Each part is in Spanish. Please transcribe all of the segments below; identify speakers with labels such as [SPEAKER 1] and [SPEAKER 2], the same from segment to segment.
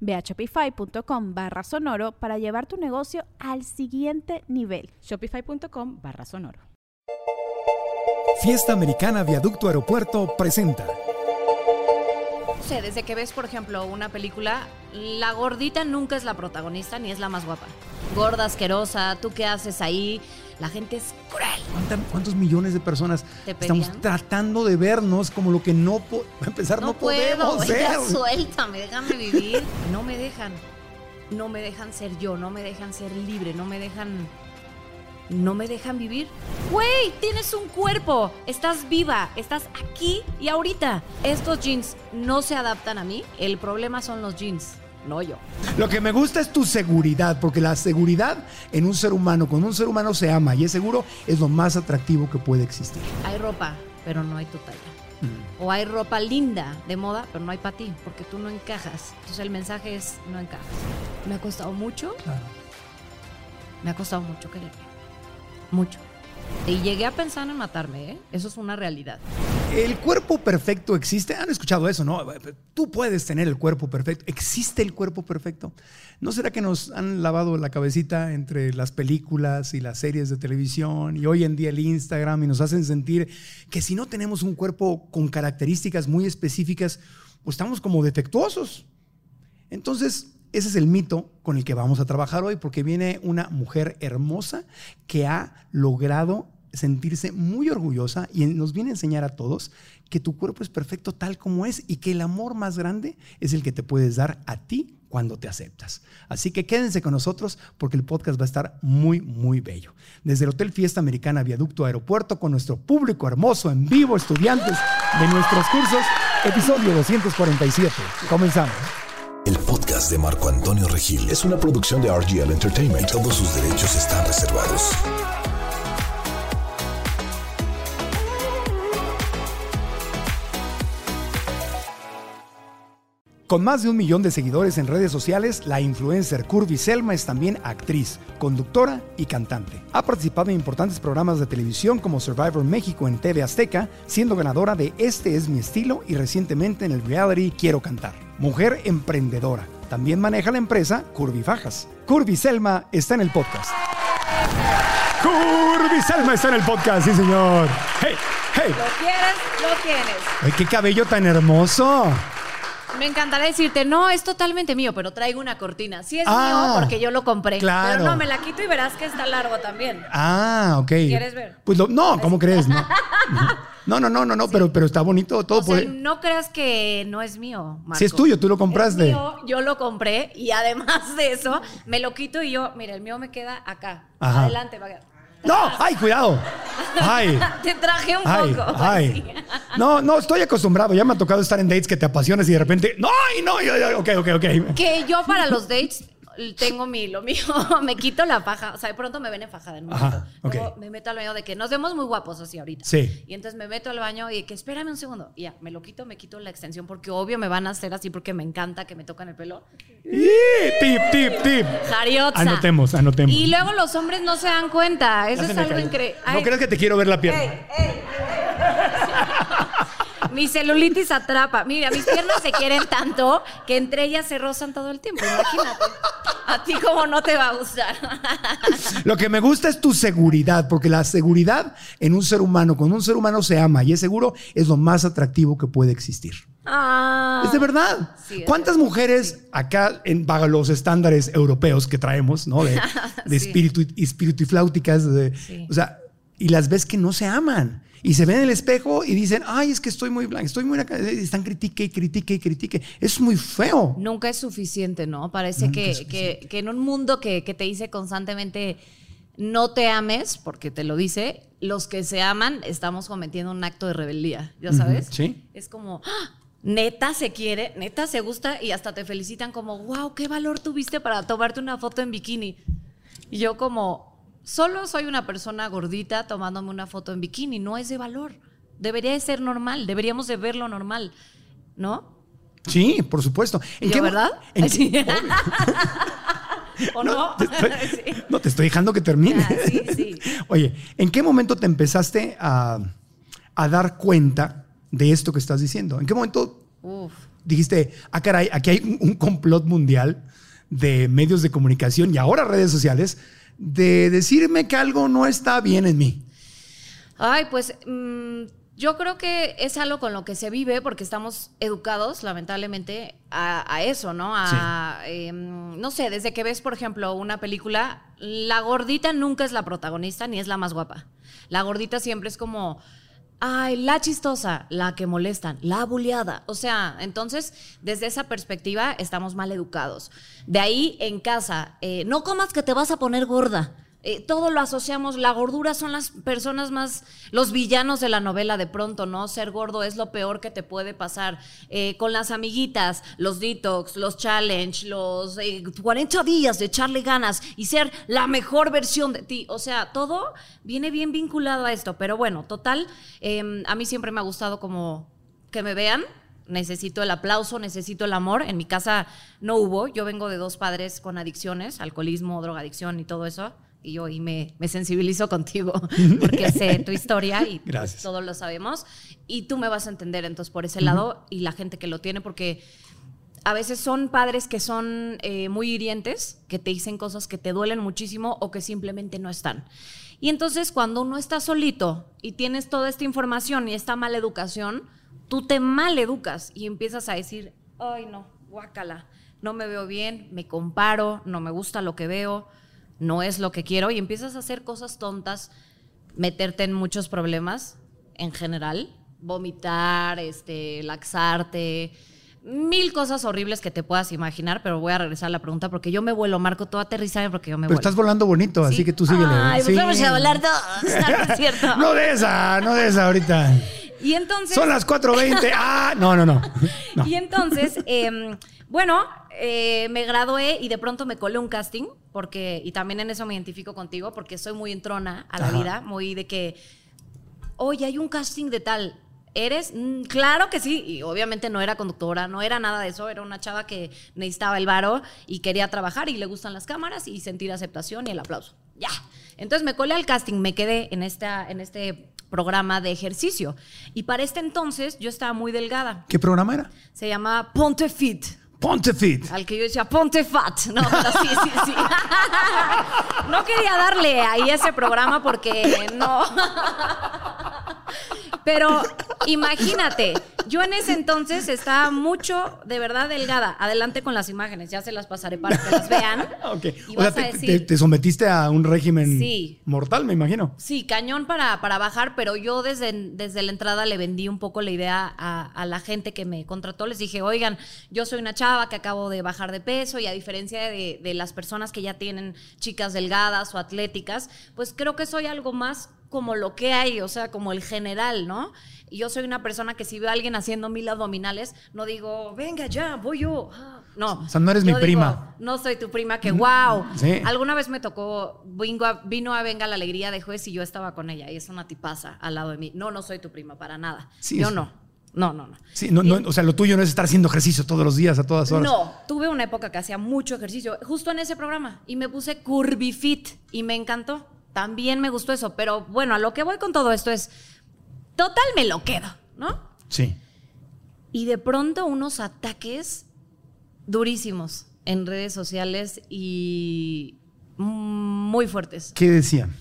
[SPEAKER 1] Ve a shopify.com barra sonoro para llevar tu negocio al siguiente nivel.
[SPEAKER 2] Shopify.com barra sonoro.
[SPEAKER 3] Fiesta Americana Viaducto Aeropuerto presenta.
[SPEAKER 4] No sé, desde que ves, por ejemplo, una película, la gordita nunca es la protagonista ni es la más guapa. Gorda, asquerosa, ¿tú qué haces ahí? La gente es cruel.
[SPEAKER 3] ¿Cuántos millones de personas estamos tratando de vernos como lo que no a empezar no,
[SPEAKER 4] puedo,
[SPEAKER 3] podemos ser?
[SPEAKER 4] suéltame, déjame vivir. No me dejan. No me dejan ser yo, no me dejan ser libre, no me dejan no me dejan vivir. Güey, tienes un cuerpo, estás viva, estás aquí y ahorita. Estos jeans no se adaptan a mí, el problema son los jeans no yo.
[SPEAKER 3] Lo que me gusta es tu seguridad, porque la seguridad en un ser humano, cuando un ser humano se ama y es seguro, es lo más atractivo que puede existir.
[SPEAKER 4] Hay ropa, pero no hay tu talla. Mm. O hay ropa linda de moda, pero no hay para ti, porque tú no encajas. Entonces el mensaje es, no encajas. Me ha costado mucho. Me ha costado mucho quererme. Mucho. Y llegué a pensar en matarme, ¿eh? Eso es una realidad.
[SPEAKER 3] El cuerpo perfecto existe. Han escuchado eso, ¿no? Tú puedes tener el cuerpo perfecto. ¿Existe el cuerpo perfecto? ¿No será que nos han lavado la cabecita entre las películas y las series de televisión y hoy en día el Instagram y nos hacen sentir que si no tenemos un cuerpo con características muy específicas, pues estamos como defectuosos? Entonces, ese es el mito con el que vamos a trabajar hoy, porque viene una mujer hermosa que ha logrado sentirse muy orgullosa y nos viene a enseñar a todos que tu cuerpo es perfecto tal como es y que el amor más grande es el que te puedes dar a ti cuando te aceptas. Así que quédense con nosotros porque el podcast va a estar muy, muy bello. Desde el Hotel Fiesta Americana Viaducto Aeropuerto con nuestro público hermoso en vivo, estudiantes de nuestros cursos, episodio 247. Comenzamos.
[SPEAKER 5] El podcast de Marco Antonio Regil es una producción de RGL Entertainment todos sus derechos están reservados.
[SPEAKER 3] Con más de un millón de seguidores en redes sociales, la influencer Curvy Selma es también actriz, conductora y cantante. Ha participado en importantes programas de televisión como Survivor México en TV Azteca, siendo ganadora de Este es mi estilo y recientemente en el reality Quiero cantar. Mujer emprendedora. También maneja la empresa Curvy Fajas. Curvy Selma está en el podcast. Curvy Selma está en el podcast, sí señor. Hey, hey.
[SPEAKER 4] Lo quieres, lo tienes.
[SPEAKER 3] Ay, qué cabello tan hermoso.
[SPEAKER 4] Me encantaría decirte, no, es totalmente mío, pero traigo una cortina. Sí es ah, mío porque yo lo compré. Claro. Pero no, me la quito y verás que está largo también.
[SPEAKER 3] Ah, ok.
[SPEAKER 4] ¿Quieres ver?
[SPEAKER 3] Pues no, ¿cómo crees? No, no, no, no, no, pero, pero está bonito todo.
[SPEAKER 4] O no creas que no es mío,
[SPEAKER 3] Si es tuyo, tú lo compraste.
[SPEAKER 4] Es mío, yo lo compré y además de eso, me lo quito y yo, mira, el mío me queda acá. Adelante, va
[SPEAKER 3] no, ay, cuidado. Ay.
[SPEAKER 4] Te traje un poco.
[SPEAKER 3] Ay. No, no, estoy acostumbrado. Ya me ha tocado estar en dates que te apasiones y de repente, no, no, ok, ok, ok.
[SPEAKER 4] Que yo para los dates tengo mi, lo mío, me quito la paja. O sea, de pronto me ven en faja en me meto al baño de que nos vemos muy guapos así ahorita.
[SPEAKER 3] Sí.
[SPEAKER 4] Y entonces me meto al baño y que espérame un segundo. Y ya, me lo quito, me quito la extensión porque obvio me van a hacer así porque me encanta que me tocan el pelo.
[SPEAKER 3] tip, tip, tip.
[SPEAKER 4] Jariotza.
[SPEAKER 3] Anotemos, anotemos.
[SPEAKER 4] Y luego los hombres no se dan cuenta. Eso es algo increíble.
[SPEAKER 3] No creas que te quiero ver la pierna.
[SPEAKER 4] Mi celulitis atrapa. Mira, mis piernas se quieren tanto que entre ellas se rozan todo el tiempo. Imagínate. A ti como no te va a gustar.
[SPEAKER 3] Lo que me gusta es tu seguridad, porque la seguridad en un ser humano, cuando un ser humano se ama y es seguro, es lo más atractivo que puede existir.
[SPEAKER 4] Ah,
[SPEAKER 3] es de verdad. ¿Cuántas mujeres acá en los estándares europeos que traemos, ¿no? De, espíritu, espíritu y flauticas. o sea, y las ves que no se aman. Y se ven en el espejo y dicen, ay, es que estoy muy blanca, estoy muy... acá", y Están critique y critique y critique. Es muy feo.
[SPEAKER 4] Nunca es suficiente, ¿no? Parece que, que- que en un mundo que, que te dice constantemente no te ames, porque te lo dice, los que se aman estamos cometiendo un acto de rebeldía, ¿ya sabes?
[SPEAKER 3] sí.
[SPEAKER 4] Es como, ¡ah! neta se quiere, neta se gusta y hasta te felicitan como, wow, qué valor tuviste para tomarte una foto en bikini. Y yo como, solo soy una persona gordita tomándome una foto en bikini, no es de valor. Debería de ser normal, deberíamos de verlo normal, ¿no?
[SPEAKER 3] Sí, por supuesto.
[SPEAKER 4] ¿Y yo,
[SPEAKER 3] mo-
[SPEAKER 4] verdad?
[SPEAKER 3] en-
[SPEAKER 4] Sí. ¿O no?
[SPEAKER 3] te estoy-
[SPEAKER 4] Sí.
[SPEAKER 3] no, te estoy dejando que termine.
[SPEAKER 4] Ah, sí, sí.
[SPEAKER 3] Oye, ¿en qué momento te empezaste a, a dar cuenta de esto que estás diciendo? ¿En qué momento
[SPEAKER 4] Uf.
[SPEAKER 3] dijiste, ah, caray, aquí hay un, un complot mundial de medios de comunicación y ahora redes sociales de decirme que algo no está bien en mí?
[SPEAKER 4] Ay, pues mm, yo creo que es algo con lo que se vive porque estamos educados, lamentablemente, a, a eso, ¿no? A, em, no sé, desde que ves, por ejemplo, una película, la gordita nunca es la protagonista ni es la más guapa. La gordita siempre es como, ay, la chistosa, la que molestan, la buleada. O sea, entonces, desde esa perspectiva estamos mal educados. De ahí, en casa, eh, no comas que te vas a poner gorda. Eh, todo lo asociamos, la gordura son las personas más, los villanos de la novela de pronto, ¿no? Ser gordo es lo peor que te puede pasar. Eh, con las amiguitas, los detox, los challenge, los eh, 40 días de echarle ganas y ser la mejor versión de ti. O sea, todo viene bien vinculado a esto. Pero bueno, total, eh, a mí siempre me ha gustado como que me vean. Necesito el aplauso, necesito el amor. En mi casa no hubo. Yo vengo de dos padres con adicciones, alcoholismo, drogadicción y todo eso. Y yo y me, me sensibilizo contigo porque sé tu historia y
[SPEAKER 3] Gracias.
[SPEAKER 4] todos lo sabemos. Y tú me vas a entender entonces por ese lado y la gente que lo tiene porque a veces son padres que son eh, muy hirientes, que te dicen cosas que te duelen muchísimo o que simplemente no están. Y entonces cuando uno está solito y tienes toda esta información y esta mala educación, tú te mal educas y empiezas a decir, ay no, guácala, no me veo bien, me comparo, no me gusta lo que veo, no es lo que quiero y empiezas a hacer cosas tontas, meterte en muchos problemas en general, vomitar, este, laxarte, mil cosas horribles que te puedas imaginar, pero voy a regresar a la pregunta porque yo me vuelo, Marco, tú aterrizame porque yo me
[SPEAKER 3] Pero
[SPEAKER 4] vuelo.
[SPEAKER 3] estás volando bonito, así
[SPEAKER 4] Sí.
[SPEAKER 3] que tú síguele.
[SPEAKER 4] Ay, pues
[SPEAKER 3] Sí.
[SPEAKER 4] vamos a volar todos, ¿no?
[SPEAKER 3] No de esa, no de esa ahorita.
[SPEAKER 4] Y entonces...
[SPEAKER 3] Son las 4.20. Ah, no, no, no. No.
[SPEAKER 4] Y entonces, em, bueno, eh, me gradué y de pronto me colé un casting, porque, y también en eso me identifico contigo, porque soy muy entrona a la
[SPEAKER 3] Ajá.
[SPEAKER 4] vida, muy de que, oye, hay un casting de tal. ¿Eres? Mm, claro que sí. Y obviamente no era conductora, no era nada de eso. Era una chava que necesitaba el varo y quería trabajar y le gustan las cámaras y sentir aceptación y el aplauso. Ya. Entonces me colé al casting, me quedé en, esta, en este programa de ejercicio. Y para este entonces yo estaba muy delgada.
[SPEAKER 3] ¿Qué programa era?
[SPEAKER 4] Se llama Ponte Fit.
[SPEAKER 3] Ponte Fit.
[SPEAKER 4] Al que yo decía, ponte fat. No, pero sí, sí, sí. No quería darle ahí ese programa porque no. Pero imagínate, yo en ese entonces estaba mucho, de verdad, delgada. Adelante con las imágenes, ya se las pasaré para que las vean.
[SPEAKER 3] Ok.
[SPEAKER 4] Y
[SPEAKER 3] O sea,
[SPEAKER 4] vas
[SPEAKER 3] te,
[SPEAKER 4] a
[SPEAKER 3] te-
[SPEAKER 4] decir,
[SPEAKER 3] te sometiste a un régimen
[SPEAKER 4] Sí.
[SPEAKER 3] mortal, me imagino.
[SPEAKER 4] Sí, cañón para, para bajar, pero yo desde, desde la entrada le vendí un poco la idea a, a la gente que me contrató. Les dije, oigan, yo soy una chava que acabo de bajar de peso y a diferencia de, de las personas que ya tienen chicas delgadas o atléticas, pues creo que soy algo más como lo que hay, o sea, como el general, ¿no? Y yo soy una persona que si veo a alguien haciendo mil abdominales, no digo, venga ya, voy yo. No.
[SPEAKER 3] O sea, no eres mi
[SPEAKER 4] digo,
[SPEAKER 3] prima.
[SPEAKER 4] no soy tu prima, que wow.
[SPEAKER 3] Sí.
[SPEAKER 4] Alguna vez me tocó, vino a, vino a Venga la Alegría de juez y yo estaba con ella y es una tipaza al lado de mí. No, no soy tu prima, para nada.
[SPEAKER 3] Sí,
[SPEAKER 4] yo no. No, no, no.
[SPEAKER 3] Sí, no, no, o sea, lo tuyo no es estar haciendo ejercicio todos los días, a todas horas.
[SPEAKER 4] No, tuve una época que hacía mucho ejercicio, justo en ese programa, y me puse Curvy Fit y me encantó. También me gustó eso, pero bueno, a lo que voy con todo esto es, total me lo quedo, ¿no?
[SPEAKER 3] Sí.
[SPEAKER 4] Y de pronto unos ataques durísimos en redes sociales y muy fuertes.
[SPEAKER 3] ¿Qué decían?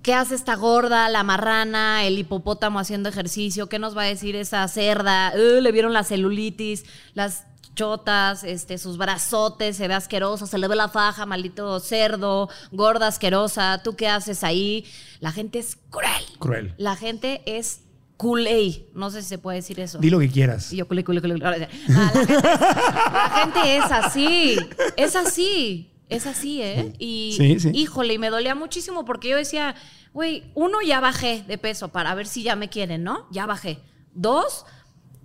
[SPEAKER 4] ¿Qué hace esta gorda, la marrana, el hipopótamo haciendo ejercicio? ¿Qué nos va a decir esa cerda? Uh, le vieron la celulitis, las chotas, este, sus brazotes, se ve asqueroso, se le ve la faja, maldito cerdo, gorda asquerosa, ¿tú qué haces ahí? La gente es cruel.
[SPEAKER 3] Cruel.
[SPEAKER 4] La gente es culé. No sé si se puede decir eso.
[SPEAKER 3] Di lo que quieras.
[SPEAKER 4] Y yo culé, culé, culé. La, gente es, la gente es así. Es así. Es así, ¿eh? Y
[SPEAKER 3] Sí, sí.
[SPEAKER 4] híjole, y me dolía muchísimo porque yo decía, güey, uno ya bajé de peso para ver si ya me quieren, ¿no? Ya bajé. Dos,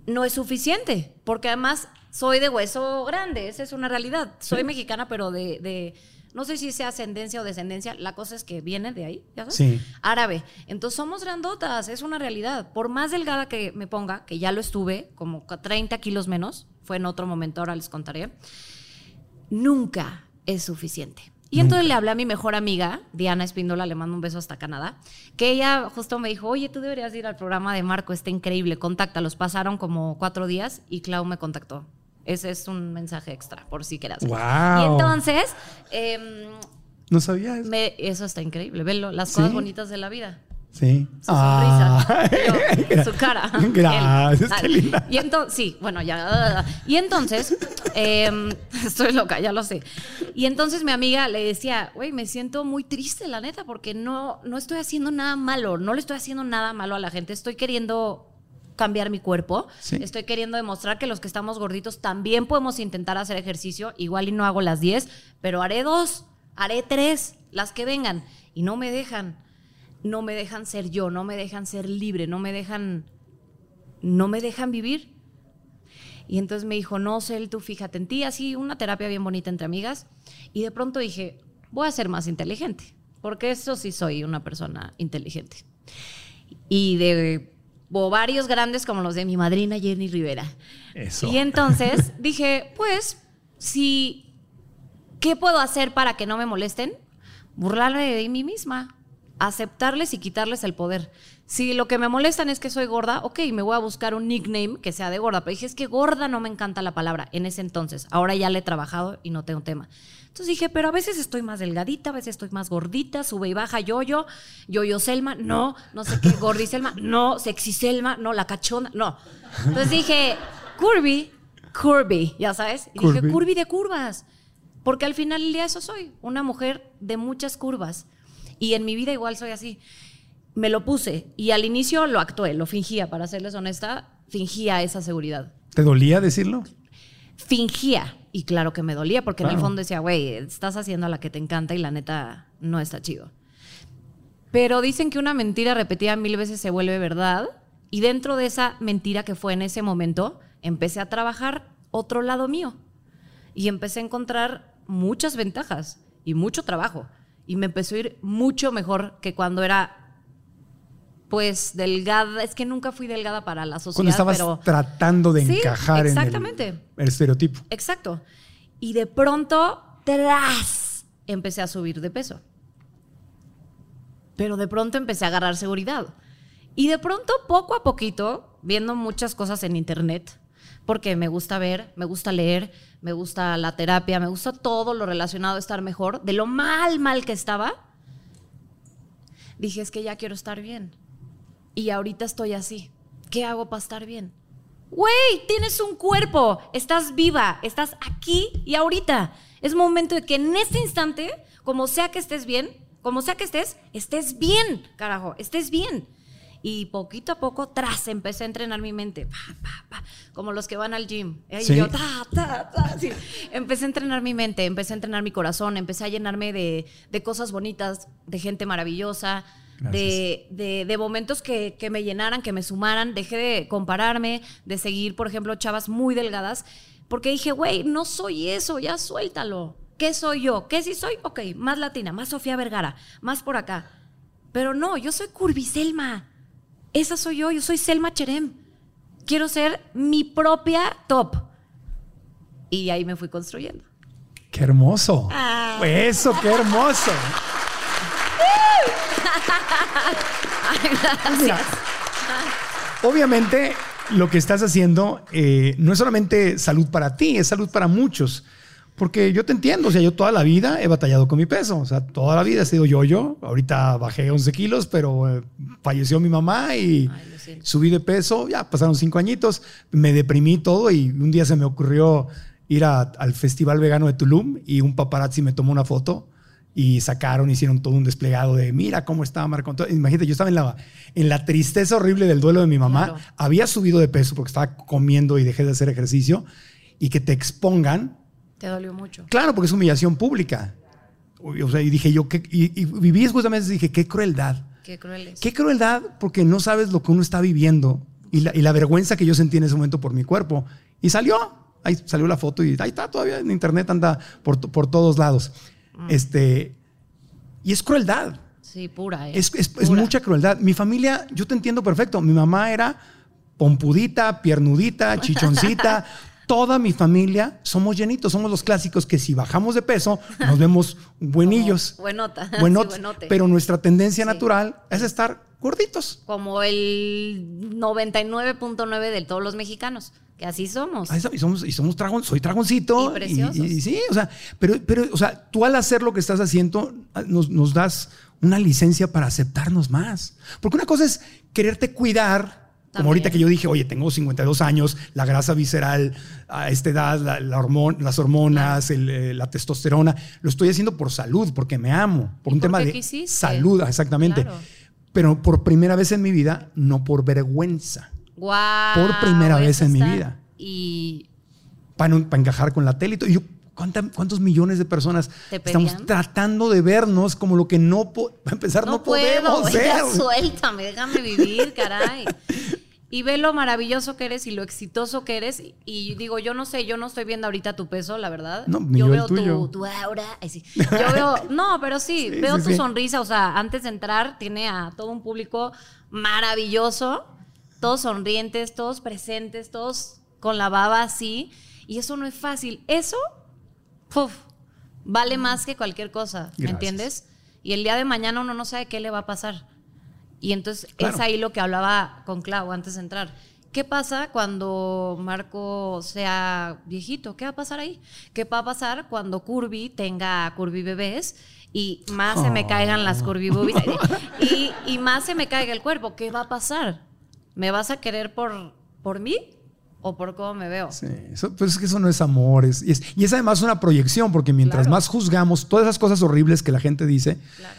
[SPEAKER 4] no es suficiente, porque además soy de hueso grande, esa es una realidad. Soy mexicana, pero de, de- no sé si sea ascendencia o descendencia, la cosa es que viene de ahí, ¿ya sabes?
[SPEAKER 3] Sí.
[SPEAKER 4] Árabe. Entonces somos grandotas, es una realidad. Por más delgada que me ponga, que ya lo estuve, como 30 kilos menos, fue en otro momento, ahora les contaré, nunca es suficiente. Y entonces le hablé a mi mejor amiga, Diana Espíndola, le mando un beso hasta Canadá, que ella justo me dijo, oye, tú deberías ir al programa de Marco, está increíble, contáctalos. Pasaron como cuatro días y Clau me contactó. Ese es un mensaje extra, por si quieras. Y entonces, em,
[SPEAKER 3] No sabía eso.
[SPEAKER 4] me- eso está increíble, velo, las
[SPEAKER 3] Sí.
[SPEAKER 4] cosas bonitas de la vida.
[SPEAKER 3] Sí.
[SPEAKER 4] Su sonrisa,
[SPEAKER 3] Ah.
[SPEAKER 4] yo, su cara.
[SPEAKER 3] Gracias, qué linda.
[SPEAKER 4] Y entonces, sí, bueno, ya. Y entonces, em, estoy loca, ya lo sé. Y entonces mi amiga le decía, güey, me siento muy triste, la neta, porque no, no estoy haciendo nada malo, no le estoy haciendo nada malo a la gente, estoy queriendo cambiar mi cuerpo,
[SPEAKER 3] Sí.
[SPEAKER 4] estoy queriendo demostrar que los que estamos gorditos también podemos intentar hacer ejercicio, igual y no hago las 10, pero haré dos, haré tres, las que vengan, y no me dejan no me dejan ser yo, no me dejan ser libre, no me dejan, no me dejan vivir. Y entonces me dijo, no, Cel, tú fíjate en ti, así una terapia bien bonita entre amigas. Y de pronto dije, voy a ser más inteligente, porque eso sí soy una persona inteligente. Y de ovarios grandes como los de mi madrina Jenny Rivera.
[SPEAKER 3] Eso.
[SPEAKER 4] Y entonces dije, pues, si, ¿qué puedo hacer para que no me molesten? Burlarme de mí misma, aceptarles y quitarles el poder. Si lo que me molestan es que soy gorda, ok, me voy a buscar un nickname que sea de gorda. Pero dije, es que gorda no me encanta la palabra en ese entonces. Ahora ya le he trabajado y no tengo tema. Entonces dije, pero a veces estoy más delgadita, a veces estoy más gordita, sube y baja yo-yo, yo-yo Selma, no, no sé qué, gordi Selma, no, sexy Selma, no, la cachona, no. Entonces dije, curvy, curvy, ya sabes. Y dije,
[SPEAKER 3] Curvy.
[SPEAKER 4] curvy de curvas. Porque al final del día eso soy, una mujer de muchas curvas. Y en mi vida igual soy así. Me lo puse y al inicio lo actué, lo fingía, para serles honesta, fingía esa seguridad.
[SPEAKER 3] ¿Te dolía decirlo?
[SPEAKER 4] Fingía. Y claro que me dolía porque en el fondo decía, güey, estás haciendo a la que te encanta y la neta no está chido. Pero dicen que una mentira repetida mil veces se vuelve verdad. Y dentro de esa mentira que fue en ese momento, empecé a trabajar otro lado mío. Y empecé a encontrar muchas ventajas y mucho trabajo. Y me empezó a ir mucho mejor que cuando era, pues, delgada. Es que nunca fui delgada para la sociedad,
[SPEAKER 3] Cuando estabas
[SPEAKER 4] pero...
[SPEAKER 3] tratando de
[SPEAKER 4] Sí,
[SPEAKER 3] encajar en
[SPEAKER 4] exactamente.
[SPEAKER 3] el, el estereotipo.
[SPEAKER 4] Exacto. Y de pronto, tras, empecé a subir de peso. Pero de pronto empecé a agarrar seguridad. Y de pronto, poco a poquito, viendo muchas cosas en internet, porque me gusta ver, me gusta leer, me gusta la terapia, me gusta todo lo relacionado a estar mejor, de lo mal, mal que estaba, dije, es que ya quiero estar bien. Y ahorita estoy así. ¿Qué hago para estar bien? Güey, tienes un cuerpo, estás viva, estás aquí y ahorita. Es momento de que en este instante, como sea que estés bien, como sea que estés, estés bien, carajo, estés bien. Y poquito a poco, tras, empecé a entrenar mi mente, pa, pa, pa, como los que van al gym. Y
[SPEAKER 3] Sí.
[SPEAKER 4] yo, ta, ta, ta. Empecé a entrenar mi mente, empecé a entrenar mi corazón, empecé a llenarme de, de cosas bonitas, de gente maravillosa, de, de, de momentos que, que me llenaran, que me sumaran. Dejé de compararme, de seguir, por ejemplo, chavas muy delgadas, porque dije, güey, no soy eso, ya suéltalo. ¿Qué soy yo? ¿Qué sí soy? Ok, más latina, más Sofía Vergara, más por acá. Pero no, yo soy Curviselma. Esa soy yo, yo soy Selma Cherem. Quiero ser mi propia top. Y ahí me fui construyendo.
[SPEAKER 3] ¡Qué hermoso!
[SPEAKER 4] Ah.
[SPEAKER 3] Eso, qué hermoso. Mira, obviamente lo que estás haciendo eh, no es solamente salud para ti, es salud para muchos. Porque yo te entiendo, o sea, yo toda la vida he batallado con mi peso, o sea, toda la vida he sido yo-yo. Ahorita bajé 11 kilos, pero eh, falleció mi mamá y,
[SPEAKER 4] Ay.
[SPEAKER 3] Subí de peso, ya pasaron cinco añitos, me deprimí todo y un día se me ocurrió ir a- al Festival Vegano de Tulum y un paparazzi me tomó una foto y sacaron, hicieron todo un desplegado de mira cómo estaba Marco Antonio. Imagínate, yo estaba en la, en la tristeza horrible del duelo de mi mamá.
[SPEAKER 4] Claro.
[SPEAKER 3] Había subido de peso porque estaba comiendo y dejé de hacer ejercicio y que te expongan
[SPEAKER 4] Te dolió mucho.
[SPEAKER 3] Claro, porque es humillación pública. O sea, y dije yo, ¿qué? y, y viví justamente, dije, qué crueldad.
[SPEAKER 4] Qué cruel es.
[SPEAKER 3] Qué crueldad porque no sabes lo que uno está viviendo y la, y la vergüenza que yo sentí en ese momento por mi cuerpo. Y salió, ahí salió la foto y ahí está todavía en internet, anda por, por todos lados. Este, y es crueldad.
[SPEAKER 4] Sí, pura, ¿eh?
[SPEAKER 3] Es, es- es
[SPEAKER 4] Pura.
[SPEAKER 3] mucha crueldad. Mi familia, yo te entiendo perfecto. Mi mamá era pompudita, piernudita, chichoncita. Toda mi familia somos llenitos, somos los clásicos que si bajamos de peso nos vemos buenillos.
[SPEAKER 4] Buenota. Sí, buenote.
[SPEAKER 3] pero nuestra tendencia
[SPEAKER 4] Sí.
[SPEAKER 3] natural es estar gorditos.
[SPEAKER 4] Como el 99.9 de todos los mexicanos, que así somos.
[SPEAKER 3] Está, Y somos, y somos soy dragoncito.
[SPEAKER 4] Y preciosos.
[SPEAKER 3] y- y sí, o sea, pero, pero, o sea, tú al hacer lo que estás haciendo, nos, nos das una licencia para aceptarnos más. Porque una cosa es quererte cuidar, como ahorita que yo dije, oye, tengo 52 años, la grasa visceral a esta edad, la- la hormon- las hormonas, el, eh, la testosterona, lo estoy haciendo por salud, porque me amo, por un tema de
[SPEAKER 4] quisiste.
[SPEAKER 3] salud, exactamente.
[SPEAKER 4] Claro.
[SPEAKER 3] Pero por primera vez en mi vida, no por vergüenza. Por primera vez en mi vida.
[SPEAKER 4] Y
[SPEAKER 3] para, para encajar con la tele. y yo, ¿cuánta- ¿cuántos millones de personas
[SPEAKER 4] ¿Te
[SPEAKER 3] estamos
[SPEAKER 4] tratando
[SPEAKER 3] de vernos como lo que no, para empezar, no,
[SPEAKER 4] no, puedo,
[SPEAKER 3] podemos
[SPEAKER 4] ya
[SPEAKER 3] ser?
[SPEAKER 4] suéltame, déjame vivir, caray. Y ve lo maravilloso que eres y lo exitoso que eres. Y digo, yo no sé, yo no estoy viendo ahorita tu peso, la verdad.
[SPEAKER 3] No,
[SPEAKER 4] yo veo. Tu, tu aura. Ay, sí. Yo veo, no, pero sí,
[SPEAKER 3] Sí,
[SPEAKER 4] veo
[SPEAKER 3] sí,
[SPEAKER 4] tu sonrisa. O sea, antes de entrar, tiene a todo un público maravilloso, todos sonrientes, todos presentes, todos con la baba así. Y eso no es fácil. Eso, vale más que cualquier cosa, ¿me
[SPEAKER 3] Gracias.
[SPEAKER 4] entiendes? Y el día de mañana uno no sabe qué le va a pasar. Y entonces
[SPEAKER 3] Claro.
[SPEAKER 4] es ahí lo que hablaba con Clau antes de entrar. ¿Qué pasa cuando Marco sea viejito? ¿Qué va a pasar ahí? ¿Qué va a pasar cuando Curvy tenga Curvy bebés y más se me caigan las Curvy boobies y, y más se me caiga el cuerpo? ¿Qué va a pasar? ¿Me vas a querer por, por mí o por cómo me veo?
[SPEAKER 3] Sí, eso- pues es que eso no es amor. es- y, es, y es además una proyección, porque mientras
[SPEAKER 4] Claro.
[SPEAKER 3] más juzgamos todas esas cosas horribles que la gente dice,
[SPEAKER 4] Claro.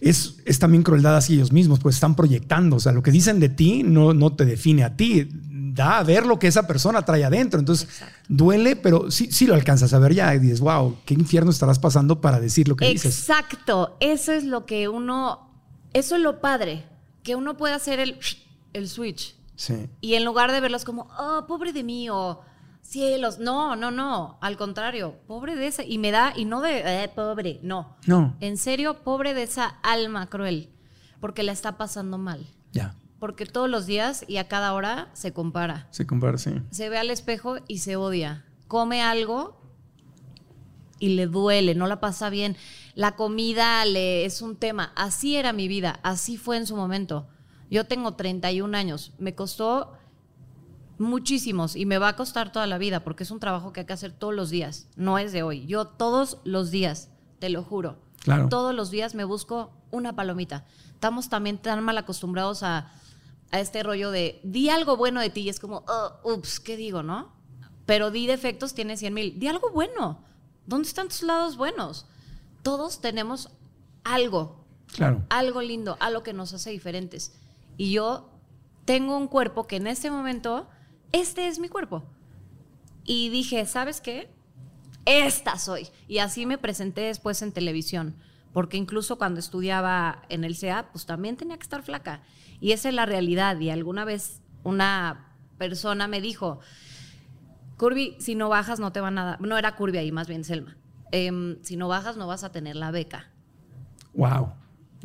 [SPEAKER 3] es, es también crueldad hacia ellos mismos, pues están proyectando. O sea, lo que dicen de ti no, no te define a ti. Da a ver lo que esa persona trae adentro. Entonces, duele, pero sí, sí lo alcanzas a ver ya. Y dices, wow, qué infierno estarás pasando para decir lo que dices.
[SPEAKER 4] Exacto, eso es lo que uno, eso es lo padre, que uno puede hacer el, el switch.
[SPEAKER 3] Sí.
[SPEAKER 4] Y en lugar de verlos como, oh, pobre de mí, o cielos, no, no, no, al contrario, pobre de esa, y me da, y no de, eh, pobre, no.
[SPEAKER 3] No.
[SPEAKER 4] En serio, pobre de esa alma cruel, porque la está pasando mal.
[SPEAKER 3] Ya.
[SPEAKER 4] Porque todos los días y a cada hora se compara.
[SPEAKER 3] Se compara, sí.
[SPEAKER 4] Se ve al espejo y se odia. Come algo y le duele, no la pasa bien. La comida le es un tema. Así era mi vida, así fue en su momento. Yo tengo 31 años, me costó muchísimos y me va a costar toda la vida porque es un trabajo que hay que hacer todos los días, no es de hoy. Yo todos los días, te lo juro.
[SPEAKER 3] Claro.
[SPEAKER 4] Todos los días me busco una palomita. Estamos también tan mal acostumbrados a, a este rollo de di algo bueno de ti y es como, "Oh, ups, ¿qué digo, no? Pero di defectos, tiene 100 mil. Di algo bueno. ¿Dónde están tus lados buenos? Todos tenemos algo,
[SPEAKER 3] Claro.
[SPEAKER 4] algo lindo, algo que nos hace diferentes. Y yo tengo un cuerpo que en este momento, este es mi cuerpo. Y dije, ¿sabes qué? Esta soy. Y así me presenté después en televisión. Porque incluso cuando estudiaba en el CEA, pues también tenía que estar flaca. Y esa es la realidad. Y alguna vez una persona me dijo, Curvy, si no bajas no te van a dar... No era Curvy ahí, más bien Selma. Em, si no bajas no vas a tener la beca.
[SPEAKER 3] Wow.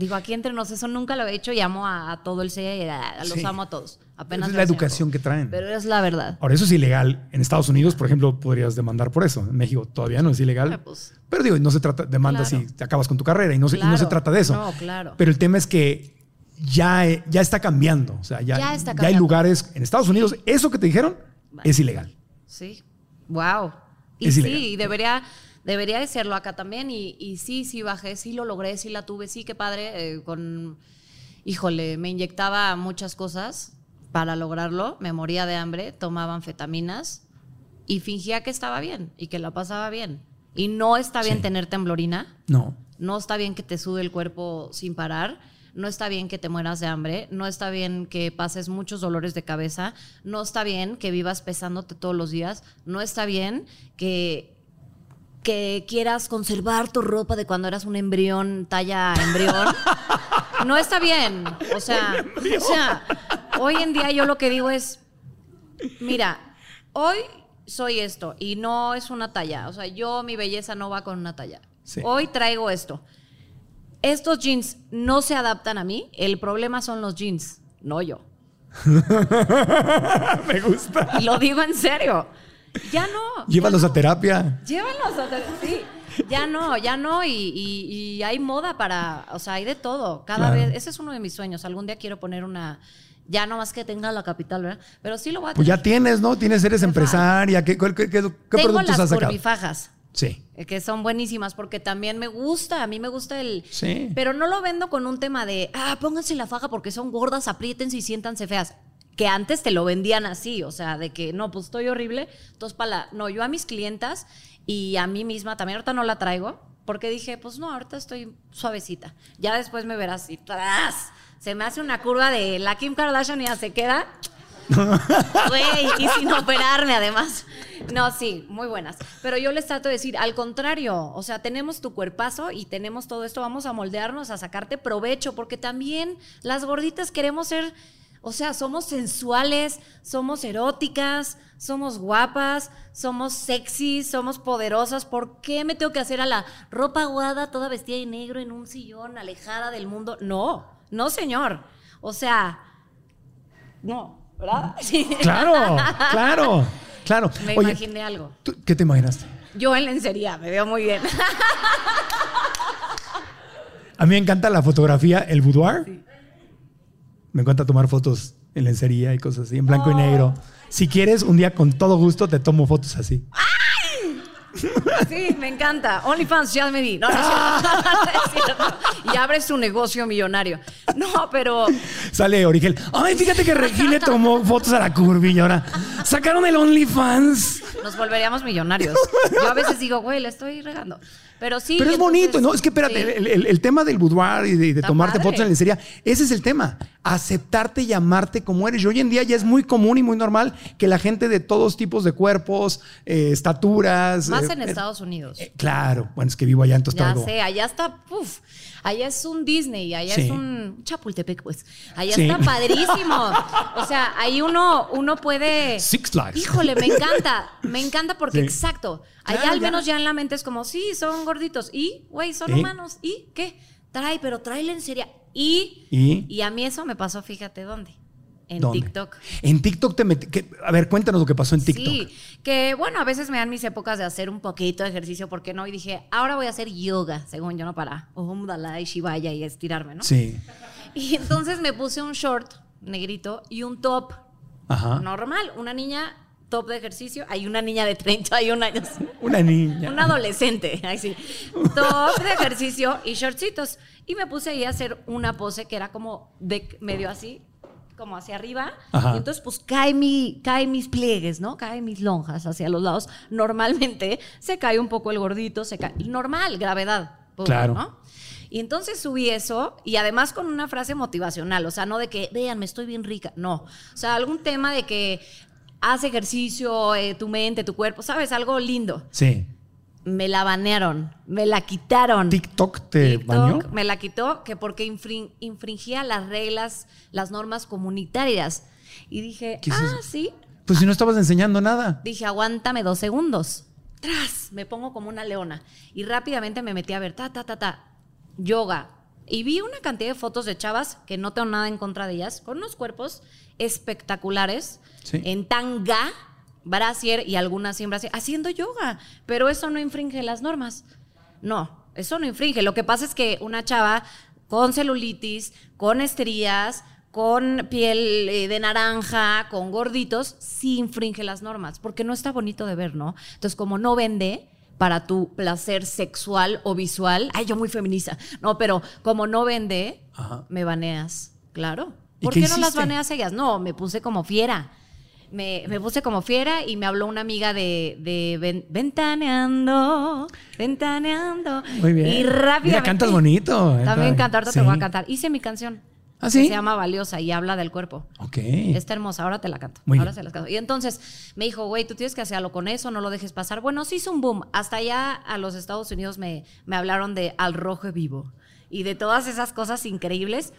[SPEAKER 4] Digo, aquí entre nos, eso nunca lo he hecho y amo a, a todo el a- los
[SPEAKER 3] Sí.
[SPEAKER 4] amo a todos. Apenas
[SPEAKER 3] es la educación que traen.
[SPEAKER 4] Pero es la verdad.
[SPEAKER 3] Ahora, eso es ilegal. En Estados Unidos, por ejemplo, podrías demandar por eso. En México todavía no es ilegal.
[SPEAKER 4] Pues.
[SPEAKER 3] Pero digo, no se trata, demandas
[SPEAKER 4] Claro.
[SPEAKER 3] y te acabas con tu carrera y no, se, y no se trata de eso.
[SPEAKER 4] No, claro.
[SPEAKER 3] Pero el tema es que ya, ya está cambiando. O sea, ya,
[SPEAKER 4] Ya está
[SPEAKER 3] ya hay
[SPEAKER 4] cambiando.
[SPEAKER 3] lugares en Estados Unidos, eso que te dijeron es ilegal.
[SPEAKER 4] Sí. Wow. Y
[SPEAKER 3] Es
[SPEAKER 4] sí,
[SPEAKER 3] ilegal.
[SPEAKER 4] y debería, debería de serlo acá también. Y, y sí, sí bajé, sí lo logré, sí la tuve, sí, qué padre. eh, con... híjole, me inyectaba muchas cosas para lograrlo, me moría de hambre, tomaba anfetaminas y fingía que estaba bien y que la pasaba bien. Y no está bien
[SPEAKER 3] Sí.
[SPEAKER 4] tener temblorina,
[SPEAKER 3] No.
[SPEAKER 4] no está bien que te sude el cuerpo sin parar, no está bien que te mueras de hambre, no está bien que pases muchos dolores de cabeza, no está bien que vivas pesándote todos los días, no está bien que que quieras conservar tu ropa de cuando eras un embrión, talla embrión. No está bien. O sea, o sea, hoy en día yo lo que digo es, mira, hoy soy esto y no es una talla. O sea, yo mi belleza no va con una talla.
[SPEAKER 3] Sí.
[SPEAKER 4] Hoy traigo esto. Estos jeans no se adaptan a mí. El problema son los jeans, no yo.
[SPEAKER 3] Me gusta.
[SPEAKER 4] Y lo digo en serio. Ya no.
[SPEAKER 3] Llévalos
[SPEAKER 4] ya
[SPEAKER 3] a terapia.
[SPEAKER 4] Llévalos a ter- sí. Ya no, ya no, y, y- y hay moda para, o sea, hay de todo. Cada
[SPEAKER 3] Claro.
[SPEAKER 4] vez, ese es uno de mis sueños. Algún día quiero poner una, ya no más que tenga la capital, ¿verdad? Pero sí lo voy a
[SPEAKER 3] Pues
[SPEAKER 4] tener.
[SPEAKER 3] ya tienes, ¿no? Tienes, eres empresaria. ¿Qué, qué- qué- qué
[SPEAKER 4] Tengo
[SPEAKER 3] productos
[SPEAKER 4] las
[SPEAKER 3] has sacado?
[SPEAKER 4] corbifajas.
[SPEAKER 3] Sí.
[SPEAKER 4] eh, Que son buenísimas porque también me gusta, a mí me gusta el...
[SPEAKER 3] Sí.
[SPEAKER 4] Pero no lo vendo con un tema de, ah, pónganse la faja porque son gordas, apriétense y siéntanse feas. Que antes te lo vendían así, o sea, de que no, pues estoy horrible. Entonces, para la... No, yo a mis clientas y a mí misma, también ahorita no la traigo, porque dije, pues no, ahorita estoy suavecita. Ya después me verás así, ¡tras! Se me hace una curva de la Kim Kardashian y ya se queda. Güey, y sin operarme además. No, sí, muy buenas. Pero yo les trato de decir, al contrario, o sea, tenemos tu cuerpazo y tenemos todo esto, vamos a moldearnos, a sacarte provecho, porque también las gorditas queremos ser, o sea, somos sensuales, somos eróticas, somos guapas, somos sexy, somos poderosas. ¿Por qué me tengo que hacer a la ropa aguada, toda vestida de negro en un sillón, alejada del mundo? No, no, señor. O sea, no, ¿verdad? Sí.
[SPEAKER 3] Claro, claro, claro.
[SPEAKER 4] Me
[SPEAKER 3] Oye,
[SPEAKER 4] imaginé algo.
[SPEAKER 3] ¿tú ¿qué te imaginaste?
[SPEAKER 4] Yo en lencería, me veo muy bien.
[SPEAKER 3] A mí me encanta la fotografía, el boudoir. Me encanta tomar fotos en lencería y cosas así, en blanco y negro. Si quieres, un día con todo gusto te tomo fotos así.
[SPEAKER 4] Sí, me encanta. OnlyFans, ya me vi. No, no es cierto. No es cierto. Y abres tu negocio millonario. No, pero
[SPEAKER 3] Sale Origel. Ay, fíjate que Regil le tomó fotos a la curvilla ahora. Sacaron el OnlyFans.
[SPEAKER 4] nos volveríamos millonarios. Yo a veces digo, güey, le estoy regando. Pero sí.
[SPEAKER 3] Pero es
[SPEAKER 4] entonces,
[SPEAKER 3] bonito, ¿no? Es que espérate,
[SPEAKER 4] sí.
[SPEAKER 3] el, el- el tema del boudoir y de, tomarte fotos en lencería, ese es el tema. Aceptarte y amarte como eres. Y hoy en día ya es muy común y muy normal que la gente de todos tipos de cuerpos, eh, estaturas.
[SPEAKER 4] Más
[SPEAKER 3] eh,
[SPEAKER 4] en Estados Unidos.
[SPEAKER 3] eh, claro, bueno, es que vivo allá, entonces
[SPEAKER 4] Ya sé, allá está, puf, allá es un Disney, allá
[SPEAKER 3] Sí.
[SPEAKER 4] es un Chapultepec, pues. Allá
[SPEAKER 3] Sí.
[SPEAKER 4] está padrísimo. O sea, ahí uno, uno puede.
[SPEAKER 3] Six Flags.
[SPEAKER 4] Híjole, me encanta, me encanta porque
[SPEAKER 3] Sí.
[SPEAKER 4] exacto. Allá al menos ya en la mente es como, sí, son gorditos. Y, güey, son
[SPEAKER 3] ¿Y?
[SPEAKER 4] humanos. ¿Y qué? Trae, pero tráele en serio. Y,
[SPEAKER 3] ¿Y?
[SPEAKER 4] a mí eso me pasó, fíjate dónde. En
[SPEAKER 3] ¿Dónde?
[SPEAKER 4] TikTok.
[SPEAKER 3] En TikTok te metí. que- a ver, cuéntanos lo que pasó en TikTok.
[SPEAKER 4] Sí, que bueno, a veces me dan mis épocas de hacer un poquito de ejercicio, ¿por qué no? Y dije, ahora voy a hacer yoga, según yo, no para Om Dalai Shivaya y estirarme, ¿no?
[SPEAKER 3] Sí.
[SPEAKER 4] Y entonces me puse un short negrito y un top
[SPEAKER 3] Ajá.
[SPEAKER 4] normal, una niña top de ejercicio, hay una niña de 31 años.
[SPEAKER 3] Una niña.
[SPEAKER 4] Un adolescente, ahí sí. Top de ejercicio y shortcitos. Y me puse ahí a hacer una pose que era como de medio así, como hacia arriba.
[SPEAKER 3] Ajá.
[SPEAKER 4] Y entonces, pues cae mi, cae mis pliegues, ¿no? Caen mis lonjas hacia los lados. Normalmente se cae un poco el gordito, se cae. Normal, gravedad.
[SPEAKER 3] Claro.
[SPEAKER 4] ¿no? Y entonces subí eso y además con una frase motivacional, o sea, no de que, vean, me estoy bien rica, no. O sea, algún tema de que haz ejercicio, eh, tu mente, tu cuerpo, ¿sabes? Algo lindo
[SPEAKER 3] Sí.
[SPEAKER 4] Me la banearon, me la quitaron.
[SPEAKER 3] TikTok te
[SPEAKER 4] TikTok
[SPEAKER 3] bañó.
[SPEAKER 4] Me la quitó que porque infrin- infringía las reglas, las normas comunitarias. Y dije,
[SPEAKER 3] ¿Qué es
[SPEAKER 4] ah,
[SPEAKER 3] eso?
[SPEAKER 4] sí.
[SPEAKER 3] Pues si no estabas enseñando nada.
[SPEAKER 4] Dije, aguántame dos segundos. Tras, me pongo como una leona. Y rápidamente me metí a ver, ta, ta, ta, ta, yoga. Y vi una cantidad de fotos de chavas, que no tengo nada en contra de ellas, con unos cuerpos espectaculares,
[SPEAKER 3] Sí.
[SPEAKER 4] en tanga, brasier y algunas sin brasier, haciendo yoga. Pero eso no infringe las normas. No, eso no infringe. Lo que pasa es que una chava con celulitis, con estrías, con piel eh, de naranja, con gorditos, sí infringe las normas, porque no está bonito de ver, ¿no? Entonces, como no vende para tu placer sexual o visual, ay, yo muy feminista, no, pero como no vende,
[SPEAKER 3] Ajá.
[SPEAKER 4] me baneas. Claro.
[SPEAKER 3] ¿Y
[SPEAKER 4] ¿Por
[SPEAKER 3] qué
[SPEAKER 4] qué, no las baneas ellas? No, me puse como fiera. Me, me puse como fiera y me habló una amiga de, de ven- ventaneando, ventaneando.
[SPEAKER 3] Muy bien.
[SPEAKER 4] Y rápidamente.
[SPEAKER 3] Mira, cantas bonito. eh,
[SPEAKER 4] También cantar, ahorita
[SPEAKER 3] Sí.
[SPEAKER 4] te voy a cantar. Hice mi canción.
[SPEAKER 3] ¿Ah,
[SPEAKER 4] que
[SPEAKER 3] sí?
[SPEAKER 4] Se llama Valiosa y habla del cuerpo.
[SPEAKER 3] Ok.
[SPEAKER 4] Está hermosa, ahora te la canto.
[SPEAKER 3] Muy
[SPEAKER 4] ahora
[SPEAKER 3] bien.
[SPEAKER 4] se las canto. Y entonces me dijo, güey, tú tienes que hacerlo con eso, no lo dejes pasar. Bueno, sí hizo un boom. Hasta allá a los Estados Unidos me, me hablaron de Al Rojo Vivo y de todas esas cosas increíbles.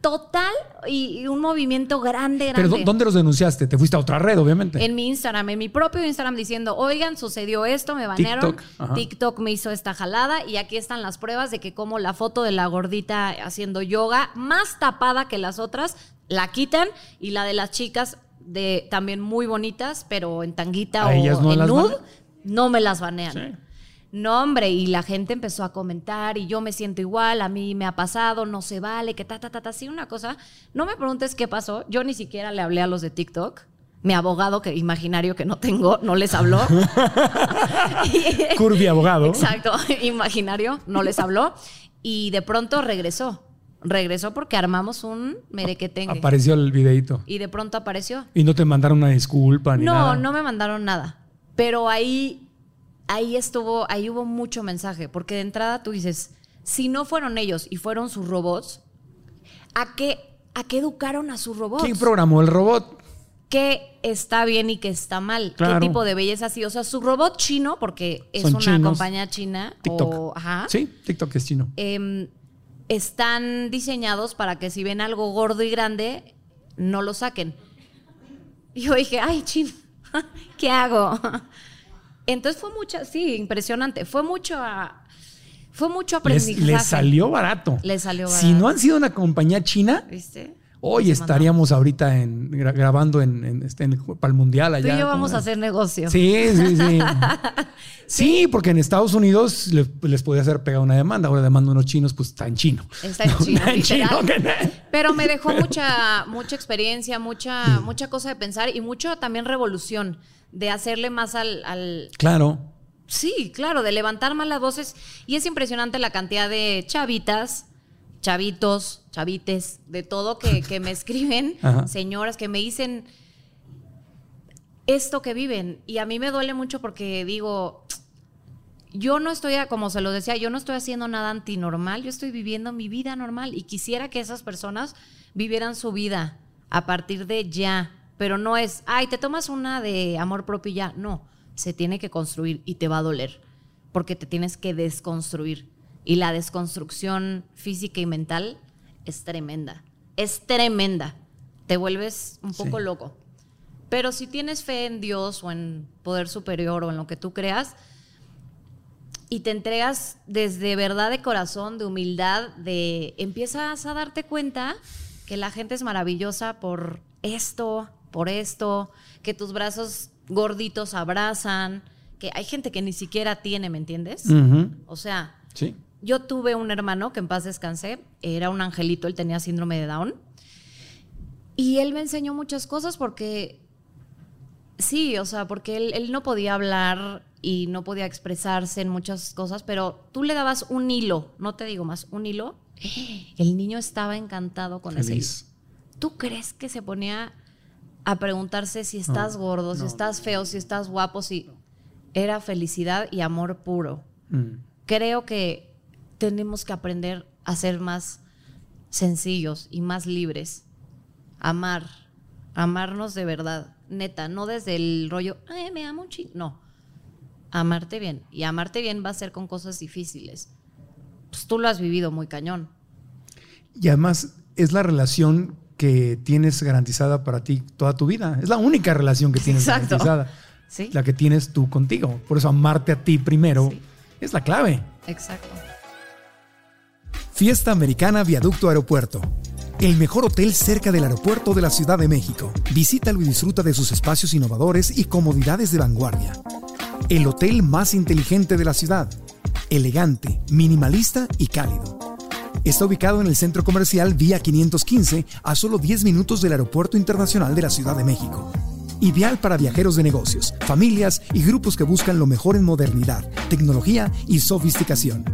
[SPEAKER 4] Total y, y un movimiento grande, grande.
[SPEAKER 3] Pero ¿dó- ¿dónde los denunciaste? Te fuiste a otra red, obviamente.
[SPEAKER 4] En mi Instagram, en mi propio Instagram, diciendo, oigan, sucedió esto, me banearon.
[SPEAKER 3] TikTok, ajá.
[SPEAKER 4] TikTok me hizo esta jalada y aquí están las pruebas de que como la foto de la gordita haciendo yoga, más tapada que las otras, la quitan y la de las chicas de también muy bonitas, pero en tanguita
[SPEAKER 3] ¿A
[SPEAKER 4] o
[SPEAKER 3] no
[SPEAKER 4] en nude, no me las banean.
[SPEAKER 3] Sí.
[SPEAKER 4] No, hombre, y la gente empezó a comentar y yo me siento igual, a mí me ha pasado, no se vale, que ta, ta, ta, ta, sí, una cosa. No me preguntes qué pasó, yo ni siquiera le hablé a los de TikTok. Mi abogado, que imaginario que no tengo, no les habló.
[SPEAKER 3] Curvy abogado.
[SPEAKER 4] Exacto, imaginario, no les habló. Y de pronto regresó. Regresó porque armamos un merequetengue.
[SPEAKER 3] Apareció el videito.
[SPEAKER 4] Y de pronto apareció.
[SPEAKER 3] Y no te mandaron una disculpa ni
[SPEAKER 4] No,
[SPEAKER 3] nada.
[SPEAKER 4] no me mandaron nada. Pero ahí, ahí estuvo, ahí hubo mucho mensaje. Porque de entrada tú dices, si no fueron ellos y fueron sus robots, ¿a qué, a qué educaron a sus robots?
[SPEAKER 3] ¿Quién programó el robot?
[SPEAKER 4] ¿Qué está bien y qué está mal?
[SPEAKER 3] Claro.
[SPEAKER 4] ¿Qué tipo de belleza sí? O sea, su robot chino, porque es
[SPEAKER 3] Son
[SPEAKER 4] una
[SPEAKER 3] chinos.
[SPEAKER 4] compañía china.
[SPEAKER 3] TikTok.
[SPEAKER 4] O, ajá,
[SPEAKER 3] Sí, TikTok es chino.
[SPEAKER 4] em, están diseñados para que si ven algo gordo y grande, no lo saquen. Y yo dije, ay, chin, ¿qué hago? Entonces fue mucho, sí, impresionante. Fue mucho, a- fue mucho
[SPEAKER 3] Les,
[SPEAKER 4] aprendizaje.
[SPEAKER 3] les salió barato.
[SPEAKER 4] Les salió
[SPEAKER 3] Si
[SPEAKER 4] barato.
[SPEAKER 3] no han sido una compañía china,
[SPEAKER 4] ¿Viste?
[SPEAKER 3] hoy estaríamos ahorita en, gra- grabando en, en- este, en- para el mundial allá.
[SPEAKER 4] Tú y yo
[SPEAKER 3] ¿cómo
[SPEAKER 4] vamos a hacer negocio.
[SPEAKER 3] Sí, sí, sí. Sí, porque en Estados Unidos le- les podía hacer pegar una demanda. Ahora demanda unos chinos, pues está en chino.
[SPEAKER 4] Está en chino,
[SPEAKER 3] en chino,
[SPEAKER 4] Pero me dejó mucha, mucha experiencia, mucha, mucha cosa de pensar y mucho también revolución de hacerle más al, al-
[SPEAKER 3] Claro.
[SPEAKER 4] Sí, claro, de levantar más las voces. Y es impresionante la cantidad de chavitas, chavitos, chavites, de todo que, que me escriben,
[SPEAKER 3] Ajá.
[SPEAKER 4] señoras que me dicen esto que viven. Y a mí me duele mucho porque digo, yo no estoy, como se lo decía, yo no estoy haciendo nada antinormal, yo estoy viviendo mi vida normal y quisiera que esas personas vivieran su vida a partir de ya, pero no es, ay, te tomas una de amor propio y ya, no, se tiene que construir y te va a doler, porque te tienes que desconstruir y la desconstrucción física y mental es tremenda, es tremenda, te vuelves un poco
[SPEAKER 3] Sí.
[SPEAKER 4] loco. Pero si tienes fe en Dios o en poder superior o en lo que tú creas, y te entregas desde verdad de corazón, de humildad, de empiezas a darte cuenta que la gente es maravillosa por esto, por esto, que tus brazos gorditos abrazan, que hay gente que ni siquiera tiene, ¿me entiendes? O sea,
[SPEAKER 3] Sí.
[SPEAKER 4] yo tuve un hermano que en paz descansé, era un angelito, él tenía síndrome de Down. Y él me enseñó muchas cosas porque, sí, o sea, porque él, él no podía hablar y no podía expresarse en muchas cosas, pero tú le dabas un hilo, no te digo más, un hilo. El niño estaba encantado con ese hilo.
[SPEAKER 3] Feliz.
[SPEAKER 4] ¿Tú crees que se ponía a preguntarse si estás gordo, si estás feo, si estás guapo, si era felicidad y amor puro?
[SPEAKER 3] Mm.
[SPEAKER 4] creo que tenemos que aprender a ser más sencillos y más libres. Amar, amarnos de verdad, neta, no desde el rollo, Ay, me amo un chingo. No, amarte bien. Y amarte bien va a ser con cosas difíciles. Pues tú lo has vivido muy cañón.
[SPEAKER 3] Y además es la relación que tienes garantizada para ti toda tu vida. Es la única relación que tienes
[SPEAKER 4] Exacto.
[SPEAKER 3] garantizada.
[SPEAKER 4] Sí.
[SPEAKER 3] La que tienes tú contigo. Por eso amarte a ti primero
[SPEAKER 4] Sí.
[SPEAKER 3] es la clave.
[SPEAKER 4] Exacto.
[SPEAKER 3] Fiesta Americana Viaducto Aeropuerto. El mejor hotel cerca del aeropuerto de la Ciudad de México. Visítalo y disfruta de sus espacios innovadores y comodidades de vanguardia. El hotel más inteligente de la ciudad. Elegante, minimalista y cálido. Está ubicado en el centro comercial Vía 515 a solo 10 minutos del Aeropuerto Internacional de la Ciudad de México. Ideal para viajeros de negocios, familias y grupos que buscan lo mejor en modernidad, tecnología y sofisticación.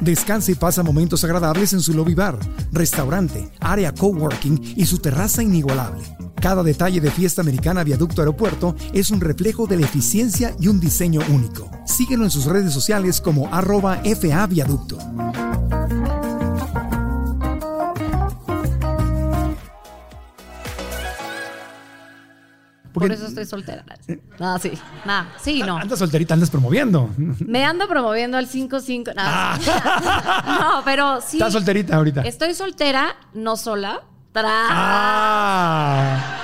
[SPEAKER 3] Descansa y pasa momentos agradables en su lobby bar, restaurante, área coworking y su terraza inigualable. Cada detalle de Fiesta Americana Viaducto Aeropuerto es un reflejo de la eficiencia y un diseño único. Síguelo en sus redes sociales como arroba FA Viaducto.
[SPEAKER 4] Por eso estoy soltera. No, sí. Nada, sí, no.
[SPEAKER 3] Andas solterita, andas promoviendo.
[SPEAKER 4] Me ando promoviendo al 5-5. Nada. no, pero sí.
[SPEAKER 3] Estás solterita ahorita.
[SPEAKER 4] Estoy soltera, no sola. Tra-
[SPEAKER 3] Ah.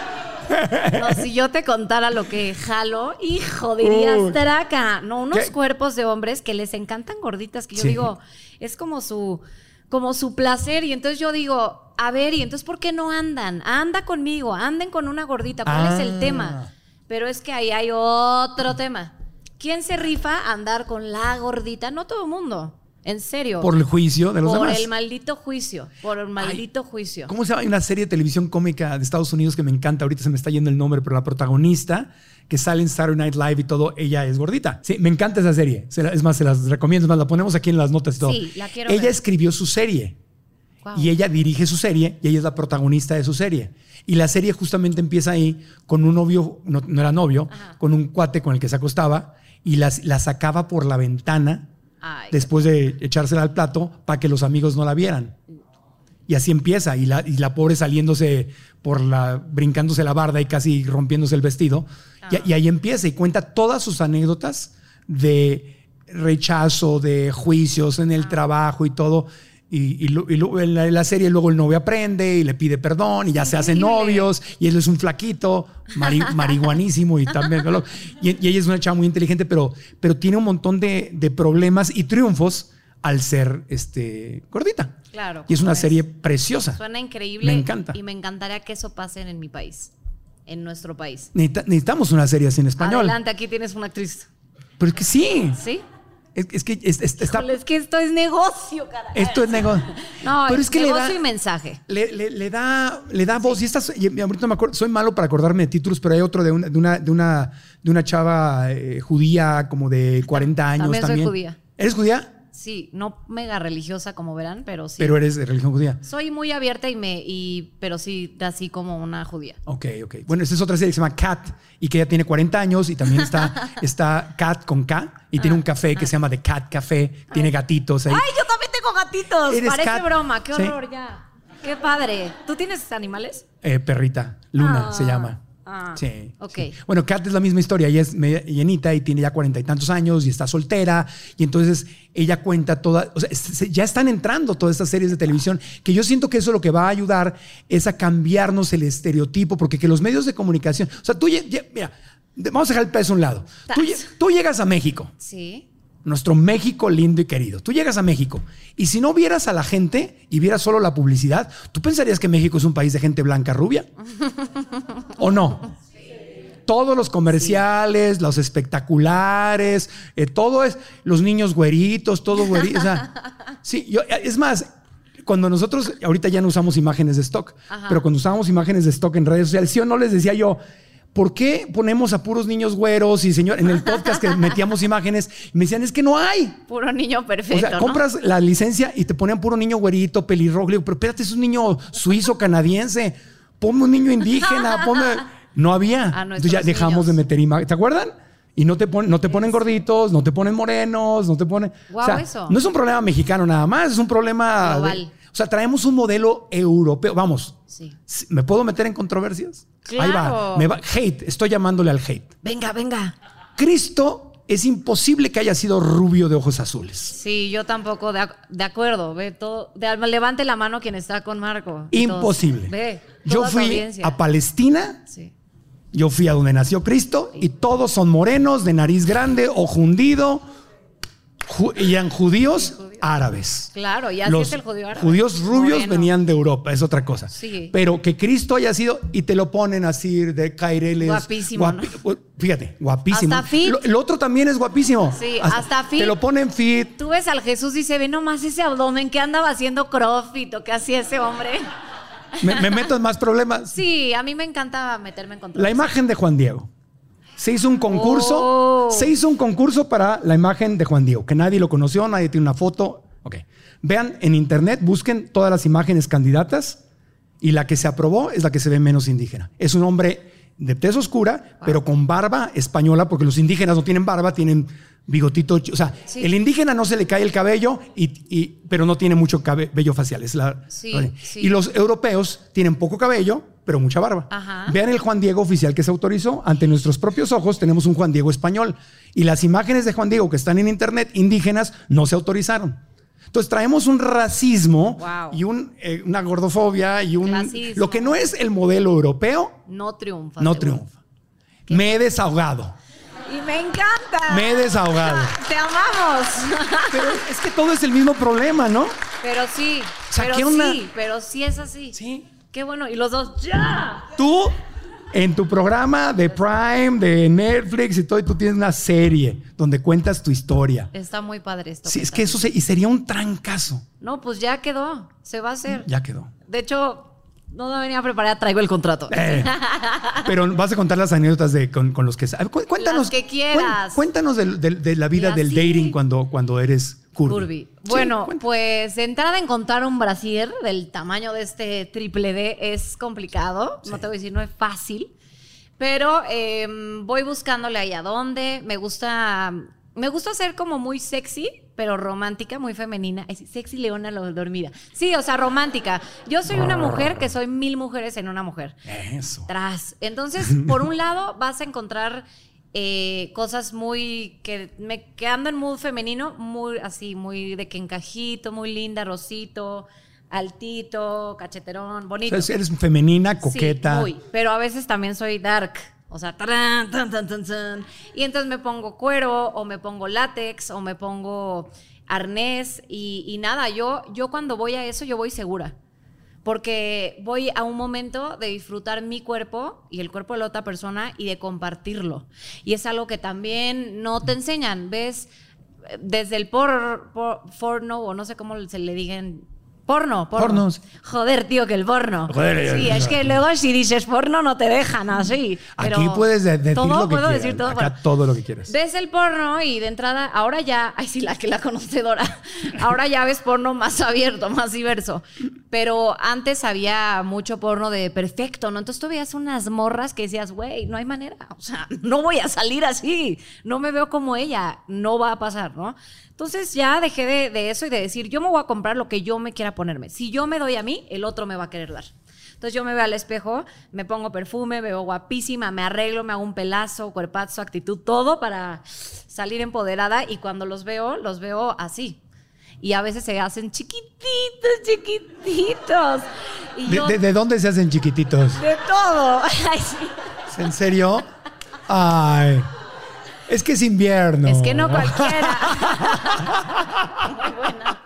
[SPEAKER 4] No, si yo te contara lo que jalo, hijo, dirías traca. No, unos
[SPEAKER 3] ¿Qué?
[SPEAKER 4] cuerpos de hombres que les encantan gorditas, que yo
[SPEAKER 3] Sí.
[SPEAKER 4] digo, es como su, como su placer. Y entonces yo digo, a ver, ¿y entonces por qué no andan? Anda conmigo, anden con una gordita. ¿Cuál es el
[SPEAKER 3] Ah.
[SPEAKER 4] tema? Pero es que ahí hay otro tema. ¿Quién se rifa a andar con la gordita? No todo el mundo. En serio.
[SPEAKER 3] Por el juicio de los
[SPEAKER 4] Por
[SPEAKER 3] demás.
[SPEAKER 4] el maldito juicio. Por el maldito juicio.
[SPEAKER 3] ¿Cómo se llama? Hay una serie de televisión cómica de Estados Unidos que me encanta. Ahorita se me está yendo el nombre, pero la protagonista que sale en Saturday Night Live y todo, ella es gordita. Sí, me encanta esa serie. Es más, se las recomiendo. Es más, la ponemos aquí en las notas y todo.
[SPEAKER 4] Sí, la quiero
[SPEAKER 3] ella
[SPEAKER 4] ver.
[SPEAKER 3] escribió su serie. Y ella dirige su serie y ella es la protagonista de su serie. Y la serie justamente empieza ahí con un novio, no, no era novio, con un cuate con el que se acostaba y las- la sacaba por la ventana
[SPEAKER 4] Ay,
[SPEAKER 3] después de echársela al plato para que los amigos no la vieran. Y así empieza, y la, y la pobre saliéndose por la, brincándose la barda y casi rompiéndose el vestido. Y, y ahí empieza y cuenta todas sus anécdotas de rechazo, de juicios en el trabajo y todo. Y, y lo- y lo- en, la, en la serie luego el novio aprende y le pide perdón y ya se hacen novios y él es un flaquito, mari- marihuanísimo y también. Y, y ella es una chava muy inteligente, pero, pero tiene un montón de, de problemas y triunfos al ser este, gordita.
[SPEAKER 4] Claro.
[SPEAKER 3] Y es una serie preciosa.
[SPEAKER 4] Suena increíble.
[SPEAKER 3] Me encanta.
[SPEAKER 4] Y me encantaría que eso pase en mi país. En nuestro país.
[SPEAKER 3] Necesita- necesitamos una serie así en español.
[SPEAKER 4] Adelante, aquí tienes una actriz.
[SPEAKER 3] Pero es que sí.
[SPEAKER 4] ¿Sí?
[SPEAKER 3] Es, es que es- es- está,
[SPEAKER 4] Híjole, es que esto es negocio, caray.
[SPEAKER 3] esto es negocio.
[SPEAKER 4] No,
[SPEAKER 3] pero es que le
[SPEAKER 4] negocio
[SPEAKER 3] da,
[SPEAKER 4] y mensaje.
[SPEAKER 3] le, le- le da, le da voz. Y estas, y ahorita no me acuerdo, soy malo para acordarme de títulos, pero hay otro de una, de una, de una, de una chava eh, judía como de 40 años
[SPEAKER 4] También soy
[SPEAKER 3] también.
[SPEAKER 4] judía.
[SPEAKER 3] ¿Eres judía?
[SPEAKER 4] Sí, no mega religiosa como verán, pero sí.
[SPEAKER 3] Pero eres de religión judía.
[SPEAKER 4] Soy muy abierta y me, y, pero sí, así como una judía.
[SPEAKER 3] Ok, ok. Bueno, esta es otra serie que se llama Cat y que ella tiene 40 años y también está, está Cat con K y tiene un café que se llama The Cat Café. Tiene gatitos ahí.
[SPEAKER 4] ¡Ay, yo también tengo gatitos!
[SPEAKER 3] ¿Eres
[SPEAKER 4] Parece
[SPEAKER 3] cat?
[SPEAKER 4] broma, qué
[SPEAKER 3] Sí.
[SPEAKER 4] horror ya. Qué padre. ¿Tú tienes animales?
[SPEAKER 3] Eh, perrita, Luna
[SPEAKER 4] Ah,
[SPEAKER 3] se llama.
[SPEAKER 4] Ah,
[SPEAKER 3] sí.
[SPEAKER 4] ok.
[SPEAKER 3] sí. Bueno, Kat es la misma historia. Ella es media llenita y tiene ya cuarenta y tantos años y está soltera. Y entonces ella cuenta toda. O sea, se- ya están entrando todas estas series de televisión que yo siento que eso lo que va a ayudar es a cambiarnos el estereotipo, porque que los medios de comunicación. O sea, tú. Mira, vamos a dejar el peso a un lado. Tú, tú llegas a México
[SPEAKER 4] Sí.
[SPEAKER 3] Nuestro México lindo y querido. Tú llegas a México y si no vieras a la gente y vieras solo la publicidad, ¿tú pensarías que México es un país de gente blanca rubia? ¿O no? Todos los comerciales, los espectaculares, eh, todo es los niños güeritos, todo güerito. o sea, sí, yo, es más, cuando nosotros ahorita ya no usamos imágenes de stock, pero cuando usábamos imágenes de stock en redes sociales, sí o no les decía yo, ¿por qué ponemos a puros niños güeros? Y señor, en el podcast que metíamos imágenes, me decían, es que no hay.
[SPEAKER 4] Puro niño perfecto.
[SPEAKER 3] O sea,
[SPEAKER 4] ¿no?
[SPEAKER 3] compras la licencia y te ponían puro niño güerito, pelirrojo. Digo, pero espérate, es un niño suizo, canadiense. Ponme un niño indígena, ponme. No había.
[SPEAKER 4] A
[SPEAKER 3] Entonces ya dejamos
[SPEAKER 4] niños.
[SPEAKER 3] de meter imágenes. ¿Te acuerdan? Y no te, pon- no te ponen gorditos, no te ponen morenos, no te ponen. O sea,
[SPEAKER 4] eso.
[SPEAKER 3] No es un problema mexicano nada más, es un problema. de-
[SPEAKER 4] Global.
[SPEAKER 3] O sea, traemos un modelo europeo. Vamos.
[SPEAKER 4] Sí.
[SPEAKER 3] ¿Me puedo meter en controversias? Ahí va.
[SPEAKER 4] Claro.
[SPEAKER 3] Me va. Hate. Estoy llamándole al hate.
[SPEAKER 4] Venga, venga.
[SPEAKER 3] Cristo es imposible que haya sido rubio de ojos azules.
[SPEAKER 4] Sí, yo tampoco, de, de acuerdo. Ve todo. de- levante la mano quien está con Marco. Todos.
[SPEAKER 3] Imposible.
[SPEAKER 4] Ve.
[SPEAKER 3] Yo fui a Palestina,
[SPEAKER 4] Sí.
[SPEAKER 3] yo fui a donde nació Cristo y todos son morenos, de nariz grande, ojo hundido, ju- y eran judíos árabes.
[SPEAKER 4] Claro, y así
[SPEAKER 3] Los
[SPEAKER 4] es el judío árabe.
[SPEAKER 3] judíos rubios
[SPEAKER 4] Moreno.
[SPEAKER 3] venían de Europa, es otra cosa.
[SPEAKER 4] Sí.
[SPEAKER 3] Pero que Cristo haya sido, y te lo ponen así de caireles.
[SPEAKER 4] Guapísimo, ¿no?
[SPEAKER 3] Fíjate, guapísimo.
[SPEAKER 4] Hasta fit.
[SPEAKER 3] Lo- el otro también es guapísimo.
[SPEAKER 4] Sí, hasta fit.
[SPEAKER 3] Te lo ponen fit.
[SPEAKER 4] Tú ves al Jesús y se ve nomás ese abdomen que andaba haciendo crossfit o que hacía ese hombre.
[SPEAKER 3] Me, me meto en más problemas.
[SPEAKER 4] Sí, a mí me encanta meterme en control.
[SPEAKER 3] La imagen de Juan Diego. Se hizo un concurso.
[SPEAKER 4] Oh.
[SPEAKER 3] Se hizo un concurso para la imagen de Juan Diego, que nadie lo conoció, nadie tiene una foto. Ok. Vean en internet, busquen todas las imágenes candidatas y la que se aprobó es la que se ve menos indígena. Es un hombre de tez oscura, pero con barba española, porque los indígenas no tienen barba, tienen bigotito. O sea,
[SPEAKER 4] Sí.
[SPEAKER 3] el indígena no se le cae el cabello, y, y- pero no tiene mucho cabello facial. Es la,
[SPEAKER 4] Sí, sí.
[SPEAKER 3] Y los europeos tienen poco cabello, pero mucha barba.
[SPEAKER 4] Ajá.
[SPEAKER 3] Vean el Juan Diego oficial que se autorizó. Ante nuestros propios ojos tenemos un Juan Diego español. Y las imágenes de Juan Diego que están en internet indígenas no se autorizaron. Entonces traemos un racismo
[SPEAKER 4] Wow.
[SPEAKER 3] y un, eh, una gordofobia y un...
[SPEAKER 4] Clasismo.
[SPEAKER 3] Lo que no es el modelo europeo,
[SPEAKER 4] No triunfa.
[SPEAKER 3] no triunfa. Me he desahogado.
[SPEAKER 4] Y me encanta.
[SPEAKER 3] Me he desahogado.
[SPEAKER 4] Te amamos.
[SPEAKER 3] Pero es que todo es el mismo problema, ¿no?
[SPEAKER 4] pero sí,
[SPEAKER 3] Saqué
[SPEAKER 4] pero
[SPEAKER 3] una-
[SPEAKER 4] sí, pero sí es así.
[SPEAKER 3] Sí.
[SPEAKER 4] Qué bueno. Y los dos, ¡ya!
[SPEAKER 3] Tú, en tu programa de Prime, de Netflix y todo, y tú tienes una serie donde cuentas tu historia.
[SPEAKER 4] Está muy padre esto.
[SPEAKER 3] Sí, es que eso se- y sería un trancazo.
[SPEAKER 4] No, pues ya quedó. Se va a hacer.
[SPEAKER 3] Ya quedó.
[SPEAKER 4] De hecho, no me venía a preparar, traigo el contrato.
[SPEAKER 3] Eh, pero vas a contar las anécdotas de, con, con los que... Cuéntanos.
[SPEAKER 4] Las que quieras.
[SPEAKER 3] Cuéntanos del- de, la vida del dating cuando, cuando eres curvy.
[SPEAKER 4] Bueno, pues de entrada encontrar un brasier del tamaño de este triple D es complicado. No te voy a decir, no es fácil. Pero eh, voy buscándole ahí a dónde. Me gusta. Me gusta ser como muy sexy, pero romántica, muy femenina. Es sexy leona lo dormida. Sí, o sea, romántica. Yo soy una mujer que soy mil mujeres en una mujer.
[SPEAKER 3] Eso.
[SPEAKER 4] Tras. Entonces, por un lado, vas a encontrar eh, cosas muy que me que ando en mood femenino, muy así, muy de que encajito, muy linda, rosito, altito, cacheterón,
[SPEAKER 3] O
[SPEAKER 4] bonito.
[SPEAKER 3] sea, eres femenina, coqueta.
[SPEAKER 4] Sí, muy. Pero a veces también soy dark. O sea, tarán, tan, tan, tan, tan. y entonces me pongo cuero o me pongo látex o me pongo arnés y, y nada, yo, yo cuando voy a eso yo voy segura. Porque voy a un momento de disfrutar mi cuerpo y el cuerpo de la otra persona y de compartirlo. Y es algo que también no te enseñan. ¿Ves? Desde el por, por- o no sé cómo se le digan. Porno, porno.
[SPEAKER 3] Pornos.
[SPEAKER 4] Joder, tío, que el porno.
[SPEAKER 3] Joder,
[SPEAKER 4] sí,
[SPEAKER 3] eh,
[SPEAKER 4] es que luego si dices porno no te dejan así. pero
[SPEAKER 3] Aquí puedes de- decir
[SPEAKER 4] todo,
[SPEAKER 3] lo que
[SPEAKER 4] puedo
[SPEAKER 3] quieras.
[SPEAKER 4] decir todo.
[SPEAKER 3] Acá todo lo que quieras.
[SPEAKER 4] Ves el porno y de entrada, ahora ya, ay sí, la que la conocedora, ahora ya ves porno más abierto, más diverso. Pero antes había mucho porno de perfecto, ¿no? Entonces tú veías unas morras que decías, güey, no hay manera, o sea, no voy a salir así, no me veo como ella, no va a pasar, ¿no? Entonces ya dejé de, de eso y de decir, yo me voy a comprar lo que yo me quiera ponerme. Si yo me doy a mí, el otro me va a querer dar. Entonces yo me veo al espejo, me pongo perfume, me veo guapísima, me arreglo, me hago un pelazo, cuerpazo, actitud, todo para salir empoderada y cuando los veo, los veo así. Y a veces se hacen chiquititos, chiquititos. Y
[SPEAKER 3] ¿De,
[SPEAKER 4] yo,
[SPEAKER 3] de- de dónde se hacen chiquititos?
[SPEAKER 4] de todo.
[SPEAKER 3] ¿En serio? Ay. Es que es invierno.
[SPEAKER 4] Es que no cualquiera. Muy buena.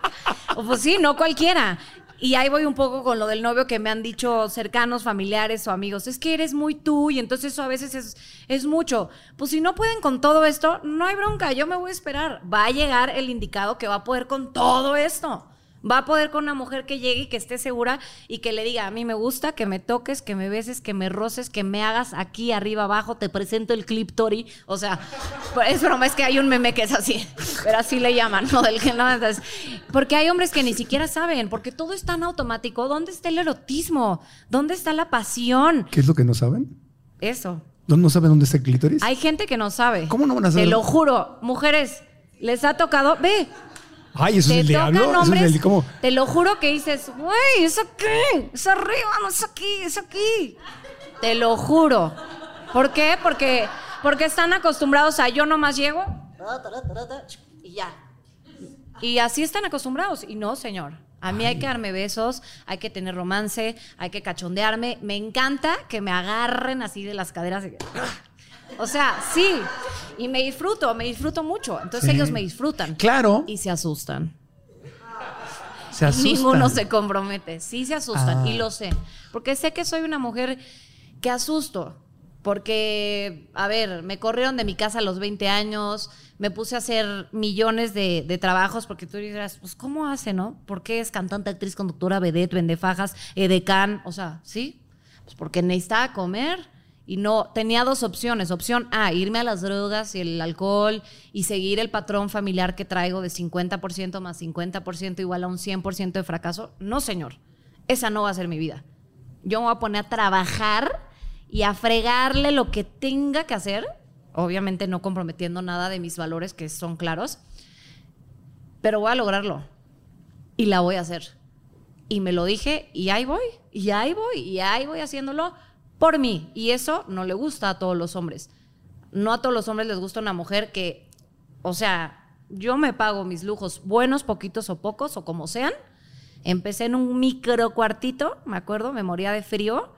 [SPEAKER 4] Pues sí, no cualquiera. Y ahí voy un poco con lo del novio que me han dicho cercanos, familiares o amigos. Es que eres muy tú y entonces eso a veces es, es mucho. Pues si no pueden con todo esto, no hay bronca, yo me voy a esperar. Va a llegar el indicado que va a poder con todo esto. Va a poder con una mujer que llegue y que esté segura y que le diga, a mí me gusta que me toques, que me beses, que me roces, que me hagas aquí, arriba, abajo, te presento el clip Tori. O sea, es broma, es que hay un meme que es así, pero así le llaman, ¿no? Del que no, entonces, porque hay hombres que ni siquiera saben, porque todo es tan automático. ¿Dónde está el erotismo? ¿Dónde está la pasión?
[SPEAKER 3] ¿Qué es lo que no saben?
[SPEAKER 4] Eso.
[SPEAKER 3] ¿No, no saben dónde está el clítoris?
[SPEAKER 4] Hay gente que no sabe.
[SPEAKER 3] ¿Cómo no van a saber?
[SPEAKER 4] Te lo juro, mujeres, les ha tocado, ve,
[SPEAKER 3] Ay, eso
[SPEAKER 4] te
[SPEAKER 3] es el diablo. Eso es el,
[SPEAKER 4] te lo juro que dices, güey, es aquí, es arriba, no es aquí, es aquí. Te lo juro. ¿Por qué? Porque, porque están acostumbrados a yo nomás llego y ya. Y así están acostumbrados. Y no, señor. A mí hay que darme besos, hay que tener romance, hay que cachondearme. Me encanta que me agarren así de las caderas. y- O sea, sí. Y me disfruto, me disfruto mucho. Entonces
[SPEAKER 3] Sí.
[SPEAKER 4] ellos me disfrutan.
[SPEAKER 3] Claro,
[SPEAKER 4] Y se asustan.
[SPEAKER 3] se asustan.
[SPEAKER 4] Ninguno se compromete. Sí se asustan.
[SPEAKER 3] Ah.
[SPEAKER 4] Y lo sé. Porque sé que soy una mujer que asusto. Porque, a ver, me corrieron de mi casa a los 20 años, me puse a hacer millones de, de trabajos, porque tú dirás, pues, ¿cómo hace, no? ¿Por qué es cantante, actriz, conductora, vedette, vende fajas, edecán? O sea, ¿sí? Pues porque necesitaba comer Y no, tenía dos opciones. Opción A, irme a las drogas y el alcohol y seguir el patrón familiar que traigo de 50% más 50% igual a un 100% de fracaso. No, señor. Esa no va a ser mi vida. Yo me voy a poner a trabajar y a fregarle lo que tenga que hacer. Obviamente no comprometiendo nada de mis valores que son claros. Pero voy a lograrlo. Y la voy a hacer. Y me lo dije y ahí voy. Y ahí voy. Y ahí voy haciéndolo por mí. Y eso no le gusta a todos los hombres. No a todos los hombres les gusta una mujer que, o sea, yo me pago mis lujos, buenos, poquitos o pocos, o como sean. Empecé en un micro cuartito, me acuerdo, me moría de frío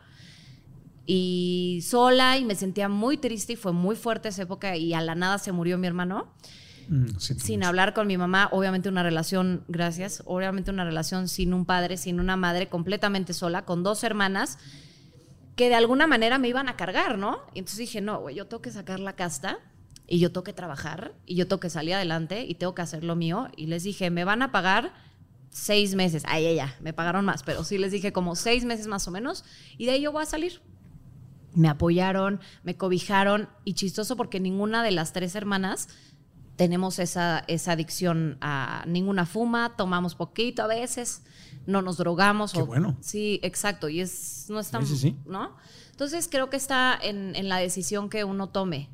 [SPEAKER 4] y sola y me sentía muy triste y fue muy fuerte esa época y a la nada se murió mi hermano.
[SPEAKER 3] Mm,
[SPEAKER 4] Sin
[SPEAKER 3] mucho.
[SPEAKER 4] hablar con mi mamá, obviamente una relación, gracias, obviamente una relación sin un padre, sin una madre, completamente sola, con dos hermanas que de alguna manera me iban a cargar, ¿no? Entonces dije, no, güey, yo tengo que sacar la casta y yo tengo que trabajar y yo tengo que salir adelante y tengo que hacer lo mío. Y les dije, me van a pagar seis meses. Ay, ya, ya, me pagaron más, pero sí les dije como seis meses más o menos y de ahí yo voy a salir. Me apoyaron, me cobijaron y chistoso porque ninguna de las tres hermanas tenemos esa, esa adicción a ninguna fuma, tomamos poquito a veces, no nos drogamos.
[SPEAKER 3] Qué
[SPEAKER 4] o-
[SPEAKER 3] bueno.
[SPEAKER 4] Sí, exacto. Y es, no es tan,
[SPEAKER 3] Sí, sí, sí.
[SPEAKER 4] ¿no? Entonces creo que está en, en la decisión que uno tome.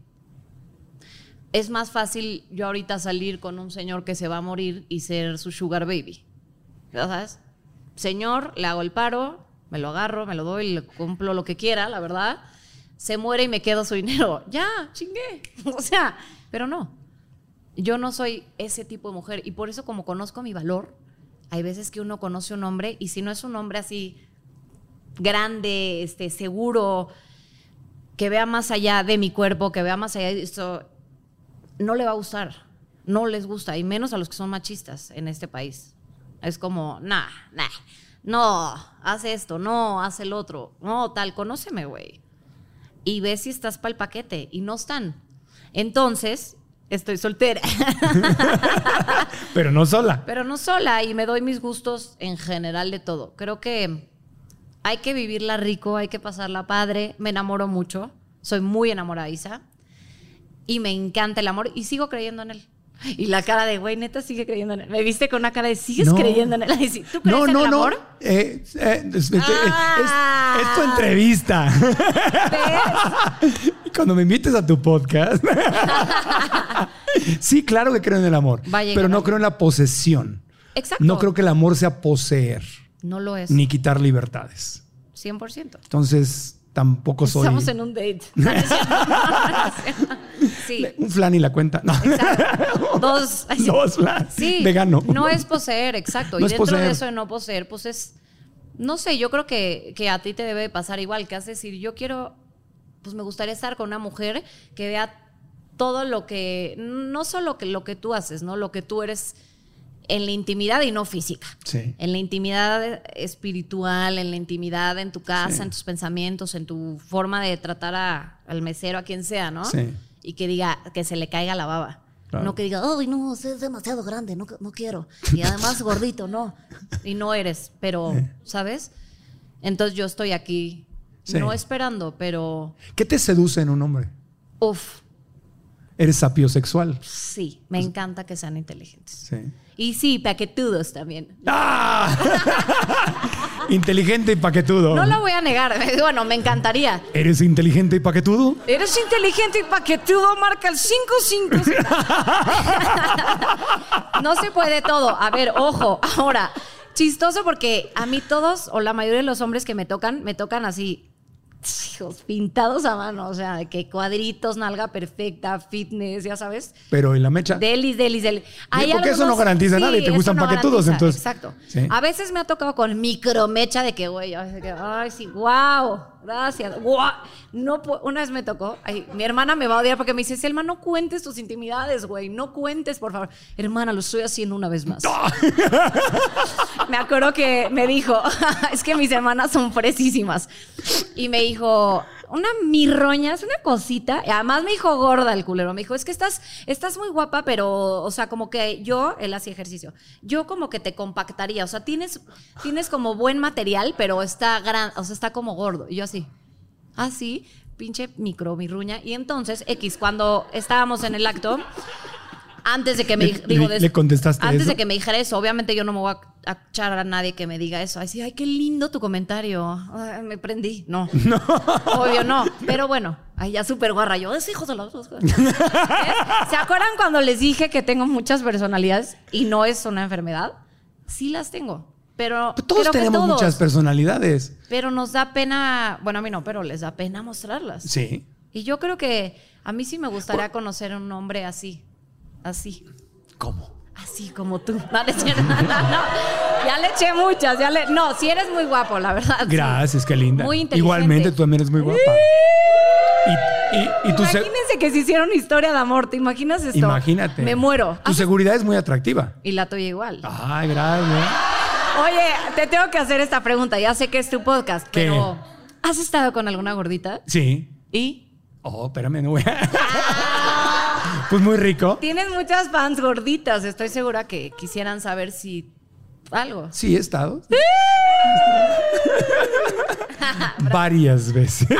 [SPEAKER 4] Es más fácil yo ahorita salir con un señor que se va a morir y ser su sugar baby. ¿Ya ¿Sabes? Señor, le hago el paro, me lo agarro, me lo doy, le cumplo lo que quiera, la verdad. Se muere y me quedo su dinero. Ya, chingué. O sea, pero no. Yo no soy ese tipo de mujer y por eso como conozco mi valor, hay veces que uno conoce un hombre y si no es un hombre así grande, este, seguro, que vea más allá de mi cuerpo, que vea más allá de esto, no le va a gustar. No les gusta, y menos a los que son machistas en este país. Es como, nah, nah, no, haz esto, no, haz el otro, no, tal, conóceme, güey. Y ve si estás para el paquete, y no están. Entonces, estoy soltera.
[SPEAKER 3] Pero no sola.
[SPEAKER 4] Pero no sola y me doy mis gustos en general de todo. Creo que hay que vivirla rico, hay que pasarla padre. Me enamoro mucho, soy muy enamoradiza y me encanta el amor y sigo creyendo en él. Y la cara de güey, neta, sigue creyendo en él. Me viste con una cara de sigues
[SPEAKER 3] No.
[SPEAKER 4] creyendo en él. Ay, sí, ¿Tú crees
[SPEAKER 3] No,
[SPEAKER 4] en
[SPEAKER 3] no,
[SPEAKER 4] el
[SPEAKER 3] no.
[SPEAKER 4] amor?
[SPEAKER 3] Eh, eh, es,
[SPEAKER 4] Ah.
[SPEAKER 3] es- es tu entrevista.
[SPEAKER 4] ¿Ves?
[SPEAKER 3] Cuando me invites a tu podcast. sí, claro que creo en el amor. Pero no creo en la posesión.
[SPEAKER 4] Exacto.
[SPEAKER 3] No creo que el amor sea poseer
[SPEAKER 4] No lo es.
[SPEAKER 3] ni quitar libertades.
[SPEAKER 4] 100%.
[SPEAKER 3] Entonces, tampoco soy
[SPEAKER 4] Estamos en un date. Sí.
[SPEAKER 3] un flan y la cuenta. No.
[SPEAKER 4] Dos.
[SPEAKER 3] Dos flans.
[SPEAKER 4] Sí,
[SPEAKER 3] Vegano.
[SPEAKER 4] No es poseer, exacto.
[SPEAKER 3] No
[SPEAKER 4] y dentro
[SPEAKER 3] poseer.
[SPEAKER 4] de eso de no poseer, pues es. No sé, yo creo que, que a ti te debe pasar igual, que has de decir, yo quiero, pues me gustaría estar con una mujer que vea todo lo que, no solo que, lo que tú haces, ¿no? Lo que tú eres en la intimidad y no física.
[SPEAKER 3] Sí.
[SPEAKER 4] En la intimidad espiritual, en la intimidad en tu casa,
[SPEAKER 3] Sí.
[SPEAKER 4] en tus pensamientos, en tu forma de tratar a- al mesero, a quien sea, ¿no?
[SPEAKER 3] Sí.
[SPEAKER 4] Y que diga, que se le caiga la baba.
[SPEAKER 3] Claro.
[SPEAKER 4] No que diga, ay, no, es demasiado grande, no, no quiero. Y además gordito, no. Y no eres, pero, ¿sabes? Entonces yo estoy aquí, no esperando, pero,
[SPEAKER 3] ¿Qué te seduce en un hombre?
[SPEAKER 4] uff,
[SPEAKER 3] Eres sapiosexual.
[SPEAKER 4] sí, me encanta que sean inteligentes.
[SPEAKER 3] Sí.
[SPEAKER 4] Y sí, paquetudos también.
[SPEAKER 3] ¡Ah! inteligente y paquetudo.
[SPEAKER 4] No lo voy a negar, bueno, me encantaría.
[SPEAKER 3] ¿Eres inteligente y paquetudo?
[SPEAKER 4] Eres inteligente y paquetudo, marca el 55. no se puede todo. A ver, ojo, ahora, chistoso porque a mí todos, o la mayoría de los hombres que me tocan, me tocan así, pintados a mano, o sea, de que cuadritos, nalga perfecta, fitness, ya sabes.
[SPEAKER 3] Pero en la mecha.
[SPEAKER 4] Delis, delis, delis. Hay
[SPEAKER 3] porque eso no garantiza nada y te gustan
[SPEAKER 4] no
[SPEAKER 3] paquetudos,
[SPEAKER 4] garantiza,
[SPEAKER 3] entonces.
[SPEAKER 4] Exacto.
[SPEAKER 3] Sí.
[SPEAKER 4] A veces me ha tocado con micromecha de que, güey, ay, que, ay, sí, wow, gracias. guau. No, una vez me tocó, ay, mi hermana me va a odiar porque me dice, Selma, no cuentes tus intimidades, güey, no cuentes, por favor. Hermana, lo estoy haciendo una vez más. me acuerdo que me dijo, es que mis hermanas son fresísimas. Y me dijo, una mirroña, es una cosita. Y además me dijo gorda el culero. Me dijo, es que estás, estás muy guapa, pero, o sea, como que yo, él hacía ejercicio. Yo como que te compactaría. O sea, tienes, tienes como buen material, pero está gran, o sea, está como gordo. Y yo así. Así, pinche micro, mi ruña. Y entonces, X, cuando estábamos en el acto, antes de que me
[SPEAKER 3] Le-
[SPEAKER 4] digo,
[SPEAKER 3] le- contestaste
[SPEAKER 4] antes
[SPEAKER 3] eso?
[SPEAKER 4] de que me dijera eso, obviamente yo no me voy a, a echar a nadie que me diga eso. Así, ay, qué lindo tu comentario. Ay, me prendí. No. Obvio no. Pero bueno, ay, ya súper guarra. Yo, es hijo de los dos. ¿Se acuerdan cuando les dije que tengo muchas personalidades y no es una enfermedad? Sí las tengo. Pero
[SPEAKER 3] Pero todos
[SPEAKER 4] creo que
[SPEAKER 3] tenemos
[SPEAKER 4] todos.
[SPEAKER 3] muchas personalidades.
[SPEAKER 4] Pero nos da pena, bueno, a mí no, pero les da pena mostrarlas.
[SPEAKER 3] Sí.
[SPEAKER 4] Y yo creo que a mí sí me gustaría conocer un hombre así. Así.
[SPEAKER 3] ¿Cómo?
[SPEAKER 4] Así como tú. No, no. Ya le eché muchas. Ya le... No, sí eres muy guapo, la verdad. sí.
[SPEAKER 3] Gracias, qué linda.
[SPEAKER 4] Muy inteligente.
[SPEAKER 3] Igualmente, tú también eres muy guapa. Y, y, y tu, se-
[SPEAKER 4] Imagínense que si hiciera una historia de amor. ¿Te imaginas esto?
[SPEAKER 3] imagínate.
[SPEAKER 4] Me muero.
[SPEAKER 3] Tu seguridad es muy atractiva.
[SPEAKER 4] Y la tuya igual.
[SPEAKER 3] Ay, gracias.
[SPEAKER 4] Oye, te tengo que hacer esta pregunta. Ya sé que es tu podcast,
[SPEAKER 3] ¿Qué?
[SPEAKER 4] pero ¿has estado con alguna gordita?
[SPEAKER 3] Sí.
[SPEAKER 4] ¿Y?
[SPEAKER 3] Oh, espérame, no voy a... Pues muy rico.
[SPEAKER 4] Tienes muchas fans gorditas. Estoy segura que quisieran saber si algo.
[SPEAKER 3] Sí, he estado. Varias veces.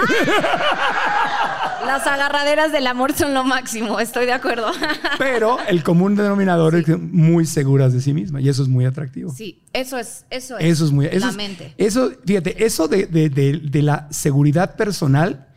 [SPEAKER 4] Las agarraderas del amor son lo máximo. Estoy de acuerdo.
[SPEAKER 3] Pero el común denominador es que muy seguras de sí misma y eso es muy atractivo.
[SPEAKER 4] Sí, eso es, eso es.
[SPEAKER 3] Eso es muy. Eso
[SPEAKER 4] la
[SPEAKER 3] es-
[SPEAKER 4] mente.
[SPEAKER 3] Eso, fíjate, eso de, de- de- de la seguridad personal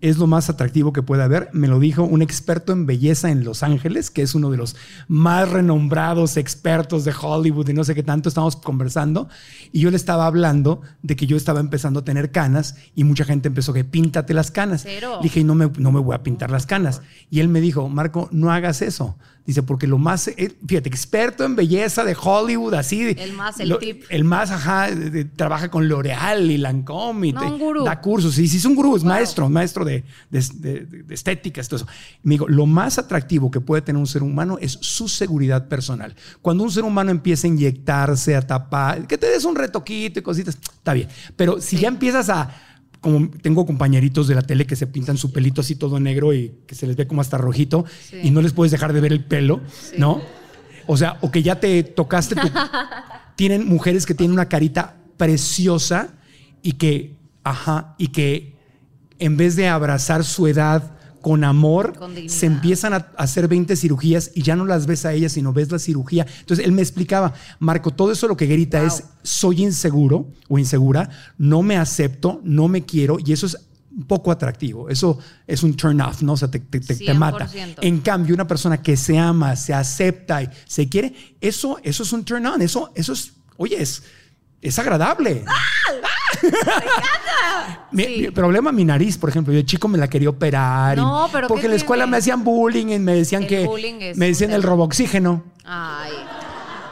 [SPEAKER 3] es lo más atractivo que puede haber. Me lo dijo un experto en belleza en Los Ángeles, que es uno de los más renombrados expertos de Hollywood y no sé qué tanto. Estamos conversando y yo le estaba hablando de que yo estaba empezando a tener canas y mucha gente empezó que píntate las canas.
[SPEAKER 4] Cero.
[SPEAKER 3] Le dije, no me, no me voy a pintar las canas. Y él me dijo, Marco, no hagas eso. Dice, porque lo más, eh, fíjate, experto en belleza de Hollywood, así.
[SPEAKER 4] El más, el
[SPEAKER 3] lo-
[SPEAKER 4] tip.
[SPEAKER 3] El más, ajá, de- de- trabaja con L'Oreal y Lancome. Y
[SPEAKER 4] No,
[SPEAKER 3] te-
[SPEAKER 4] un gurú.
[SPEAKER 3] Da cursos. Sí, sí, es un gurú, es maestro, maestro de, de, de- estéticas, todo eso. Me dijo, lo más atractivo que puede tener un ser humano es su seguridad personal. Cuando un ser humano empieza a inyectarse, a tapar, que te des un retoquito y cositas, está bien. Pero si ya empiezas a como tengo compañeritos de la tele que se pintan su pelito así todo negro y que se les ve como hasta rojito
[SPEAKER 4] Sí.
[SPEAKER 3] y no les puedes dejar de ver el pelo, ¿no? O sea, o que ya te tocaste tu- tienen mujeres que tienen una carita preciosa y que, ajá, y que en vez de abrazar su edad con amor,
[SPEAKER 4] Con
[SPEAKER 3] se empiezan a hacer 20 cirugías y ya no las ves a ellas, sino ves la cirugía. Entonces él me explicaba, Marco, todo eso lo que grita
[SPEAKER 4] Wow.
[SPEAKER 3] es, soy inseguro o insegura, no me acepto, no me quiero y eso es un poco atractivo. Eso es un turn off, ¿no? O sea, te, te- te- mata.
[SPEAKER 4] 100%.
[SPEAKER 3] En cambio, una persona que se ama, se acepta y se quiere, eso, eso es un turn on. Eso, eso es, oye, es, es agradable. Mi,
[SPEAKER 4] Sí.
[SPEAKER 3] mi problema, mi nariz, por ejemplo, yo chico me la quería operar. y-
[SPEAKER 4] No, pero
[SPEAKER 3] porque
[SPEAKER 4] ¿qué
[SPEAKER 3] en la escuela
[SPEAKER 4] tiene?
[SPEAKER 3] me hacían bullying y me decían
[SPEAKER 4] El
[SPEAKER 3] que
[SPEAKER 4] bullying es
[SPEAKER 3] me decían el roboxígeno.
[SPEAKER 4] Ay,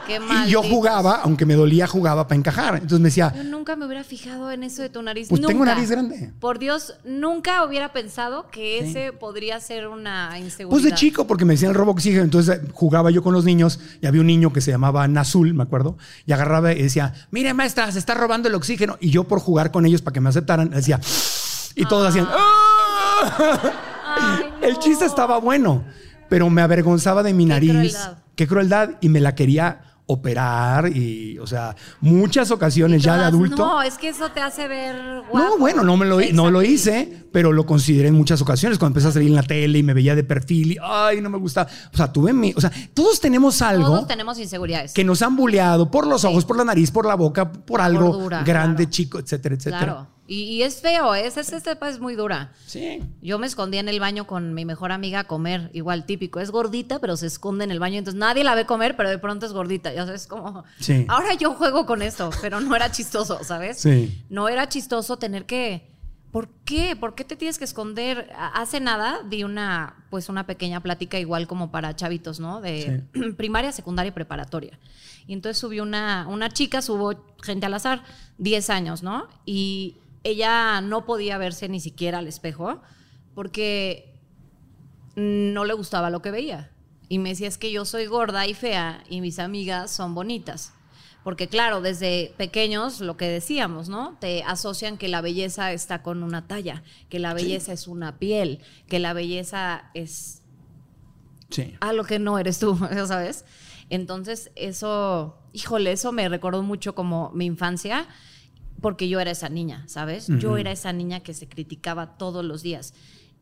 [SPEAKER 4] qué mal.
[SPEAKER 3] Y yo jugaba, aunque me dolía, jugaba para encajar. Entonces me decía,
[SPEAKER 4] Yo nunca me hubiera fijado en eso de tu nariz.
[SPEAKER 3] Pues tengo
[SPEAKER 4] Nunca.
[SPEAKER 3] nariz grande.
[SPEAKER 4] Por Dios, nunca hubiera pensado que
[SPEAKER 3] Sí.
[SPEAKER 4] ese podría ser una inseguridad.
[SPEAKER 3] Pues de chico, porque me decían el roboxígeno. Entonces eh, jugaba yo con los niños y había un niño que se llamaba Nazul, me acuerdo, y agarraba y decía, mire maestra, se está robando el oxígeno. Y yo por jugar con ellos para que me aceptaran, decía, y todos hacían, ¡Ah!
[SPEAKER 4] Ay, no.
[SPEAKER 3] El chiste estaba bueno, pero me avergonzaba de mi
[SPEAKER 4] Qué
[SPEAKER 3] nariz.
[SPEAKER 4] crueldad.
[SPEAKER 3] Qué crueldad. Y me la quería operar y, o sea, muchas ocasiones ya de adulto.
[SPEAKER 4] No, es que eso te hace ver guapo.
[SPEAKER 3] No, bueno, no, me lo, no lo hice, pero lo consideré en muchas ocasiones cuando empecé a salir en la tele y me veía de perfil y, ay, no me gusta. O sea, tuve mi, o sea, todos tenemos algo
[SPEAKER 4] Todos tenemos inseguridades.
[SPEAKER 3] que nos han bulleado por los ojos, por la nariz, por la boca, por algo grande,
[SPEAKER 4] claro.
[SPEAKER 3] chico, etcétera, etcétera.
[SPEAKER 4] Claro. Y, y es feo, es, es, esta etapa es muy dura.
[SPEAKER 3] Sí.
[SPEAKER 4] Yo me escondía en el baño con mi mejor amiga a comer, igual típico. Es gordita, pero se esconde en el baño, entonces nadie la ve comer, pero de pronto es gordita. Ya sabes, como.
[SPEAKER 3] Sí.
[SPEAKER 4] Ahora yo juego con esto, pero no era chistoso, ¿sabes?
[SPEAKER 3] Sí.
[SPEAKER 4] No era chistoso tener que. ¿Por qué? ¿Por qué te tienes que esconder? Hace nada di una, pues una pequeña plática igual como para chavitos, ¿no? De primaria, secundaria y preparatoria. Y entonces subió una, una chica, subo gente al azar, 10 años, ¿no? Y ella no podía verse ni siquiera al espejo porque no le gustaba lo que veía. Y me decía, es que yo soy gorda y fea y mis amigas son bonitas. Porque claro, desde pequeños lo que decíamos, ¿no? Te asocian que la belleza está con una talla, que la belleza es una piel, que la belleza es
[SPEAKER 3] Sí.
[SPEAKER 4] a lo que no eres tú, ¿sabes? Entonces, eso, híjole, eso me recordó mucho como mi infancia. Porque yo era esa niña, ¿sabes? Yo era esa niña que se criticaba todos los días.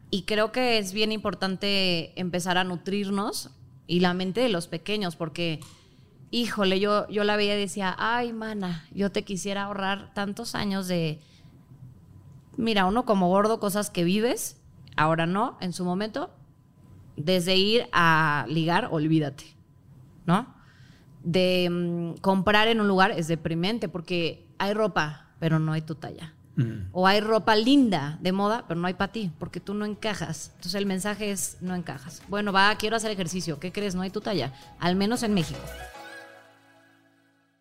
[SPEAKER 4] Y creo que es bien importante empezar a nutrirnos y la mente de los pequeños, porque, híjole, yo, yo la veía y decía, ay, mana, yo te quisiera ahorrar tantos años de, mira, uno como gordo, cosas que vives, ahora no, en su momento, desde ir a ligar, olvídate, ¿no? De mm, comprar en un lugar es deprimente porque hay ropa, pero no hay tu talla. O hay ropa linda de moda, pero no hay para ti, porque tú no encajas. Entonces el mensaje es, no encajas. Bueno, va, quiero hacer ejercicio. ¿Qué crees? No hay tu talla. Al menos en México.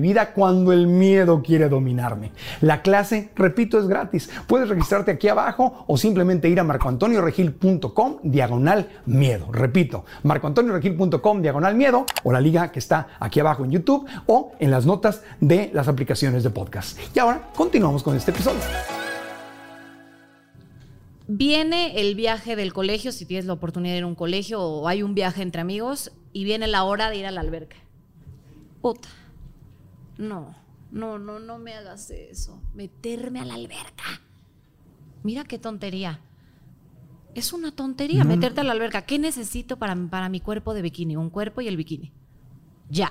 [SPEAKER 3] vida cuando el miedo quiere dominarme. La clase, repito, es gratis. Puedes registrarte aquí abajo o simplemente ir a marcoantonioregil.com diagonal miedo. Repito, marcoantonioregil.com diagonal miedo o la liga que está aquí abajo en YouTube o en las notas de las aplicaciones de podcast. Y ahora continuamos con este episodio.
[SPEAKER 4] Viene el viaje del colegio, si tienes la oportunidad de ir a un colegio o hay un viaje entre amigos, y viene la hora de ir a la alberca. Puta no, no, no, no me hagas eso. Meterme a la alberca. Mira qué tontería. Es una tontería meterte a la alberca. ¿Qué necesito para, para mi cuerpo de bikini? Un cuerpo y el bikini. Ya.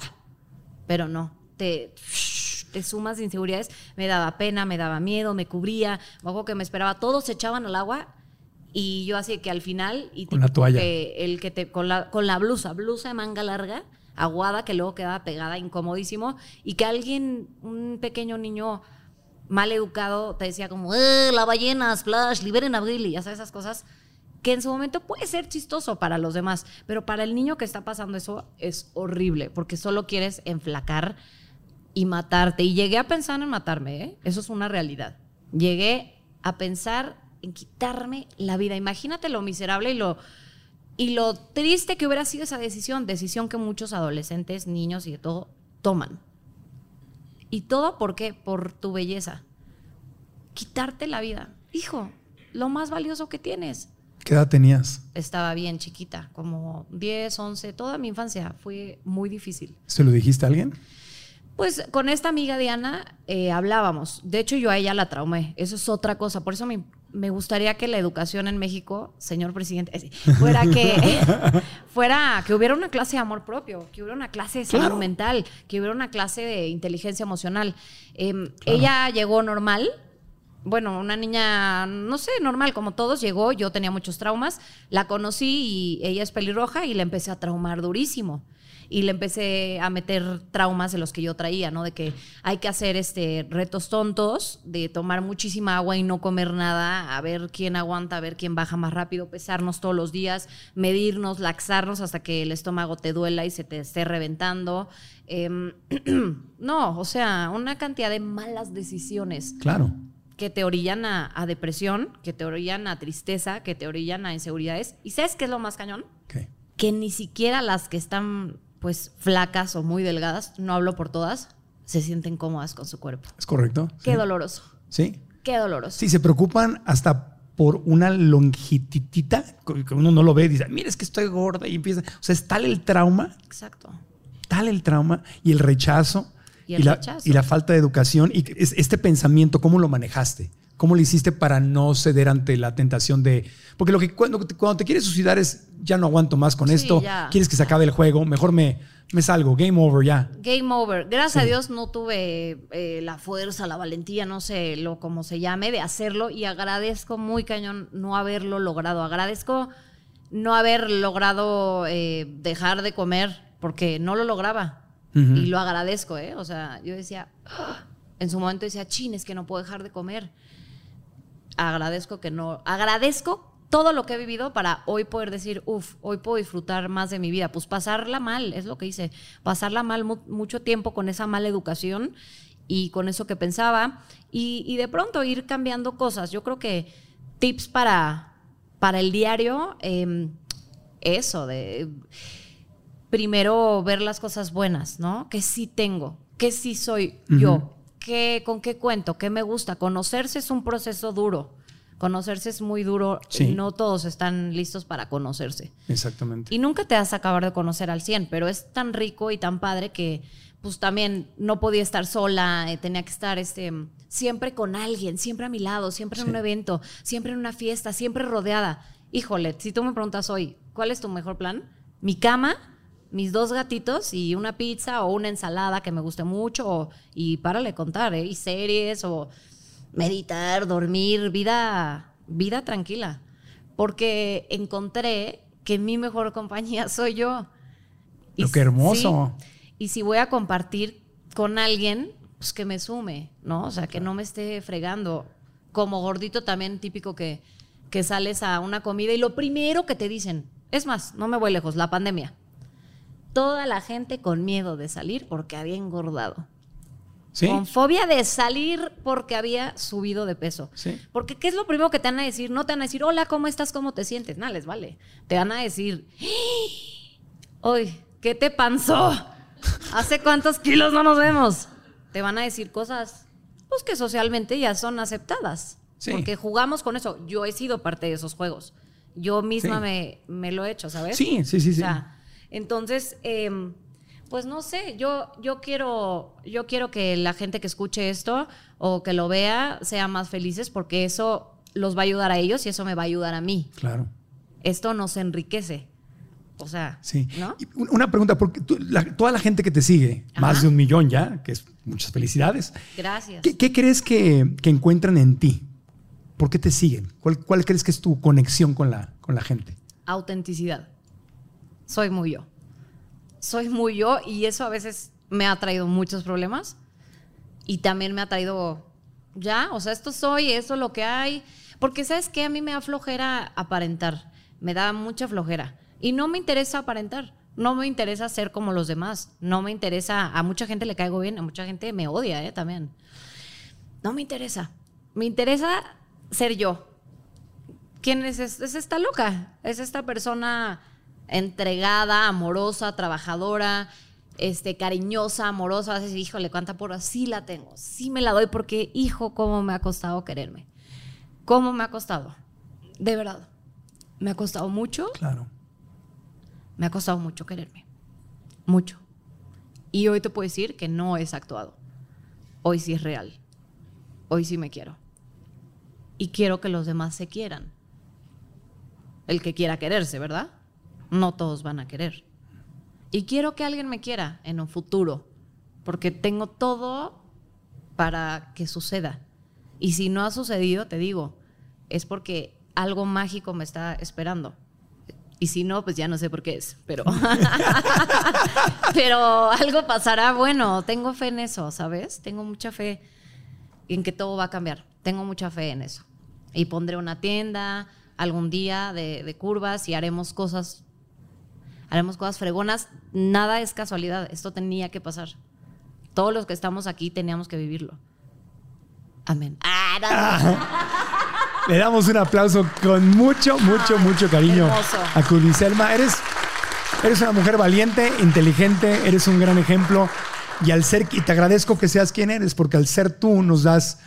[SPEAKER 4] Pero no. Te, te sumas de inseguridades. Me daba pena, me daba miedo, me cubría. Algo que me esperaba. Todos se echaban al agua y yo así que al final. Y
[SPEAKER 3] con la toalla.
[SPEAKER 4] el que te, con, la, con la blusa, blusa de manga larga aguada que luego quedaba pegada, incomodísimo, y que alguien, un pequeño niño mal educado, te decía como, eh, la ballena, splash, liberen a Billy, ya sabes esas cosas, que en su momento puede ser chistoso para los demás, pero para el niño que está pasando eso es horrible, porque solo quieres enflacar y matarte. Y llegué a pensar en matarme, ¿eh? eso es una realidad. Llegué a pensar en quitarme la vida. Imagínate lo miserable y lo y lo triste que hubiera sido esa decisión, decisión que muchos adolescentes, niños y de todo toman. ¿Y todo por qué? Por tu belleza. Quitarte la vida. Hijo, lo más valioso que tienes.
[SPEAKER 3] ¿Qué edad tenías?
[SPEAKER 4] Estaba bien chiquita, como 10, 11, toda mi infancia. Fue muy difícil.
[SPEAKER 3] ¿Se lo dijiste a alguien?
[SPEAKER 4] Pues con esta amiga Diana eh, hablábamos. De hecho, yo a ella la traumé. Eso es otra cosa. Por eso me me gustaría que la educación en México, señor presidente, fuera que fuera que hubiera una clase de amor propio, que hubiera una clase de salud mental, que hubiera una clase de inteligencia emocional. Em, ella llegó normal. Bueno, una niña, no sé, normal, como todos, llegó, yo tenía muchos traumas, la conocí y ella es pelirroja y le empecé a traumar durísimo y le empecé a meter traumas de los que yo traía, ¿no? De que hay que hacer este retos tontos, de tomar muchísima agua y no comer nada, a ver quién aguanta, a ver quién baja más rápido, pesarnos todos los días, medirnos, laxarnos hasta que el estómago te duela y se te esté reventando. Em, no, o sea, una cantidad de malas decisiones.
[SPEAKER 3] Claro
[SPEAKER 4] que te orillan a, depresión, que te orillan a tristeza, que te orillan a inseguridades. ¿Y sabes qué es lo más cañón? Que ni siquiera las que están pues flacas o muy delgadas, no hablo por todas, se sienten cómodas con su cuerpo.
[SPEAKER 3] Es correcto.
[SPEAKER 4] Qué doloroso.
[SPEAKER 3] Sí.
[SPEAKER 4] Qué doloroso.
[SPEAKER 3] Sí, se preocupan hasta por una longititita que uno no lo ve y dice, mira, es que estoy gorda y empieza. O sea, es tal el trauma.
[SPEAKER 4] Exacto.
[SPEAKER 3] Tal el trauma y el rechazo. Y, la, y la falta de educación y este pensamiento, ¿cómo lo manejaste? ¿Cómo le hiciste para no ceder ante la tentación de... Porque lo que cuando, cuando te quieres suicidar es, ya no aguanto más con
[SPEAKER 4] Sí,
[SPEAKER 3] esto,
[SPEAKER 4] ya.
[SPEAKER 3] quieres que se acabe el juego, mejor me, me salgo, game over ya.
[SPEAKER 4] Game over. Gracias
[SPEAKER 3] Sí.
[SPEAKER 4] a Dios no tuve eh, la fuerza, la valentía, no sé lo como se llame, de hacerlo y agradezco muy cañón no haberlo logrado. Agradezco no haber logrado eh, dejar de comer porque no lo lograba. Y lo agradezco, ¿eh? O sea, yo decía, "Ah", en su momento decía, chin, es que no puedo dejar de comer. Agradezco que no, agradezco todo lo que he vivido para hoy poder decir, uff, hoy puedo disfrutar más de mi vida. Pues pasarla mal, es lo que hice, pasarla mal mu- mucho tiempo con esa mala educación y con eso que pensaba y, de pronto ir cambiando cosas. Yo creo que tips para, para el diario, eh, eso, de primero ver las cosas buenas, ¿no? Que sí tengo, que sí soy yo, con qué cuento, qué me gusta. Conocerse es un proceso duro. Conocerse es muy duro.
[SPEAKER 3] Sí.
[SPEAKER 4] No todos están listos para conocerse.
[SPEAKER 3] Exactamente.
[SPEAKER 4] Y nunca te vas a acabar de conocer al 100, pero es tan rico y tan padre que pues también no podía estar sola, eh, tenía que estar este, siempre con alguien, siempre a mi lado, siempre en
[SPEAKER 3] Sí.
[SPEAKER 4] un evento, siempre en una fiesta, siempre rodeada. Híjole, si tú me preguntas hoy, ¿cuál es tu mejor plan? Mi cama, mis dos gatitos y una pizza o una ensalada que me guste mucho o- y párale contar, ¿eh? Y series o meditar, dormir, vida, vida tranquila. Porque encontré que mi mejor compañía soy yo.
[SPEAKER 3] Lo que hermoso.
[SPEAKER 4] sí, y si voy a compartir con alguien, pues que me sume, ¿no? O sea, que no me esté fregando. Como gordito también típico que, que sales a una comida y lo primero que te dicen, es más, no me voy lejos, la pandemia. Toda la gente con miedo de salir porque había engordado.
[SPEAKER 3] ¿Sí?
[SPEAKER 4] Con fobia de salir porque había subido de peso.
[SPEAKER 3] Sí.
[SPEAKER 4] Porque ¿qué es lo primero que te van a decir? No te van a decir, hola, ¿cómo estás? ¿Cómo te sientes? Nada, les vale. Te van a decir, ¡Uy! ¿Qué te panzó? ¿Hace cuántos kilos no nos vemos? Te van a decir cosas, pues que socialmente ya son aceptadas.
[SPEAKER 3] Sí.
[SPEAKER 4] Porque jugamos con eso. Yo he sido parte de esos juegos. Yo misma me, me lo he hecho, ¿sabes?
[SPEAKER 3] Sí, sí, sí,
[SPEAKER 4] O
[SPEAKER 3] sí.
[SPEAKER 4] sea, entonces, em, pues no sé, yo, yo, quiero, yo quiero que la gente que escuche esto o que lo vea sea más felices porque eso los va a ayudar a ellos y eso me va a ayudar a mí.
[SPEAKER 3] Claro.
[SPEAKER 4] Esto nos enriquece. O sea,
[SPEAKER 3] Sí.
[SPEAKER 4] ¿no?
[SPEAKER 3] Una pregunta, porque tú- la- toda la gente que te sigue, más de un millón ya, que es muchas felicidades.
[SPEAKER 4] Gracias.
[SPEAKER 3] ¿Qué, qué crees que, que encuentran en ti? ¿Por qué te siguen? ¿Cuál, cuál crees que es tu conexión con la, con la gente?
[SPEAKER 4] Autenticidad. Soy muy yo. Soy muy yo y eso a veces me ha traído muchos problemas y también me ha traído ya, o sea, esto soy, esto es lo que hay. Porque sabes que a mí me da flojera aparentar, me da mucha flojera y no me interesa aparentar. No me interesa ser como los demás. No me interesa. A mucha gente le caigo bien, a mucha gente me odia, ¿eh? También. No me interesa. Me interesa ser yo. ¿Quién es? Es, es esta loca. Es esta persona entregada, amorosa, trabajadora, este, cariñosa, amorosa. A decir, híjole, cuánta porra. Sí la tengo. Sí me la doy porque, hijo, cómo me ha costado quererme. ¿Cómo me ha costado? De verdad. Me ha costado mucho.
[SPEAKER 3] Claro.
[SPEAKER 4] Me ha costado mucho quererme. Mucho. Y hoy te puedo decir que no es actuado. Hoy sí es real. Hoy sí me quiero. Y quiero que los demás se quieran. El que quiera quererse, ¿verdad? No todos van a querer. Y quiero que alguien me quiera en un futuro. Porque tengo todo para que suceda. Y si no ha sucedido, te digo, es porque algo mágico me está esperando. Y si no, pues ya no sé por qué es, pero pero algo pasará. Bueno, tengo fe en eso, ¿sabes? Tengo mucha fe en que todo va a cambiar. Tengo mucha fe en eso. Y pondré una tienda algún día de, de curvas y haremos cosas, haremos cosas fregonas. Nada es casualidad. Esto tenía que pasar. Todos los que estamos aquí teníamos que vivirlo. Amén. Ah, no.
[SPEAKER 3] Le damos un aplauso con mucho, mucho, mucho cariño
[SPEAKER 4] hermoso.
[SPEAKER 3] a Cudiselma. Eres, eres una mujer valiente, inteligente, eres un gran ejemplo. Y al ser, y te agradezco que seas quien eres, porque al ser tú nos das,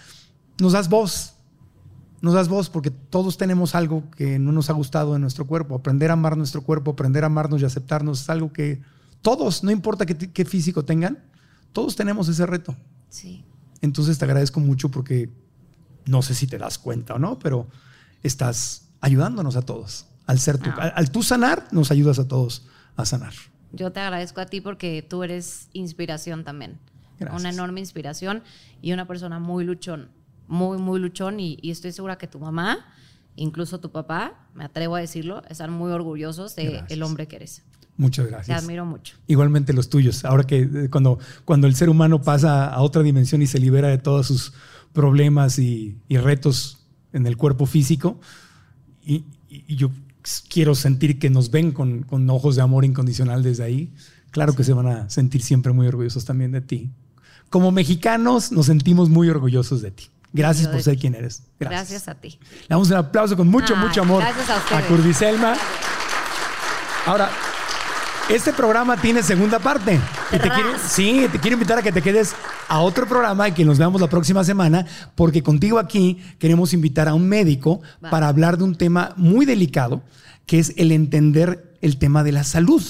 [SPEAKER 3] nos das voz. Nos das voz porque todos tenemos algo que no nos ha gustado en nuestro cuerpo. Aprender a amar nuestro cuerpo, aprender a amarnos y aceptarnos es algo que todos, no importa qué, qué físico tengan, todos tenemos ese reto.
[SPEAKER 4] Sí.
[SPEAKER 3] Entonces te agradezco mucho porque No sé si te das cuenta o no, pero estás ayudándonos a todos. Al ser tú,
[SPEAKER 4] Ah.
[SPEAKER 3] al, al tú sanar, nos ayudas a todos a sanar.
[SPEAKER 4] Yo te agradezco a ti porque tú eres inspiración también.
[SPEAKER 3] Gracias.
[SPEAKER 4] Una enorme inspiración y una persona muy luchón, muy, muy luchón. Y, y estoy segura que tu mamá, incluso tu papá, me atrevo a decirlo, están muy orgullosos del
[SPEAKER 3] Gracias.
[SPEAKER 4] el hombre que eres.
[SPEAKER 3] Muchas
[SPEAKER 4] Te
[SPEAKER 3] gracias.
[SPEAKER 4] admiro mucho.
[SPEAKER 3] Igualmente los tuyos. Ahora que eh, cuando, cuando el ser humano pasa a otra dimensión y se libera de todos sus problemas y, y retos en el cuerpo físico, y, y- yo quiero sentir que nos ven con, con ojos de amor incondicional desde ahí, claro que se van a sentir siempre muy orgullosos también de ti. Como mexicanos nos sentimos muy orgullosos de ti. Gracias por ser quien eres. Gracias.
[SPEAKER 4] Gracias a ti.
[SPEAKER 3] Le damos un aplauso con mucho,
[SPEAKER 4] Ay,
[SPEAKER 3] mucho amor
[SPEAKER 4] gracias a ustedes.
[SPEAKER 3] Curdy Selma. Ahora, este programa tiene segunda parte. Y te quiero, sí, te quiero invitar a que te quedes a otro programa y que nos veamos la próxima semana, porque contigo aquí queremos invitar a un médico
[SPEAKER 4] Va.
[SPEAKER 3] para hablar de un tema muy delicado, que es el entender el tema de la salud.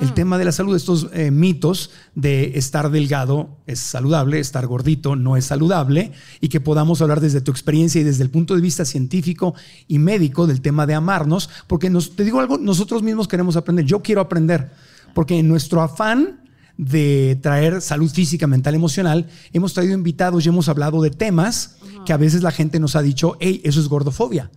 [SPEAKER 3] El tema de la salud, estos eh, mitos de estar delgado es saludable, estar gordito no es saludable, y que podamos hablar desde tu experiencia y desde el punto de vista científico y médico del tema de amarnos, porque nos, te digo algo, nosotros mismos queremos aprender, yo quiero aprender, porque en nuestro afán de traer salud física, mental, emocional, hemos traído invitados y hemos hablado de temas que a veces la gente nos ha dicho, hey, eso es gordofobia.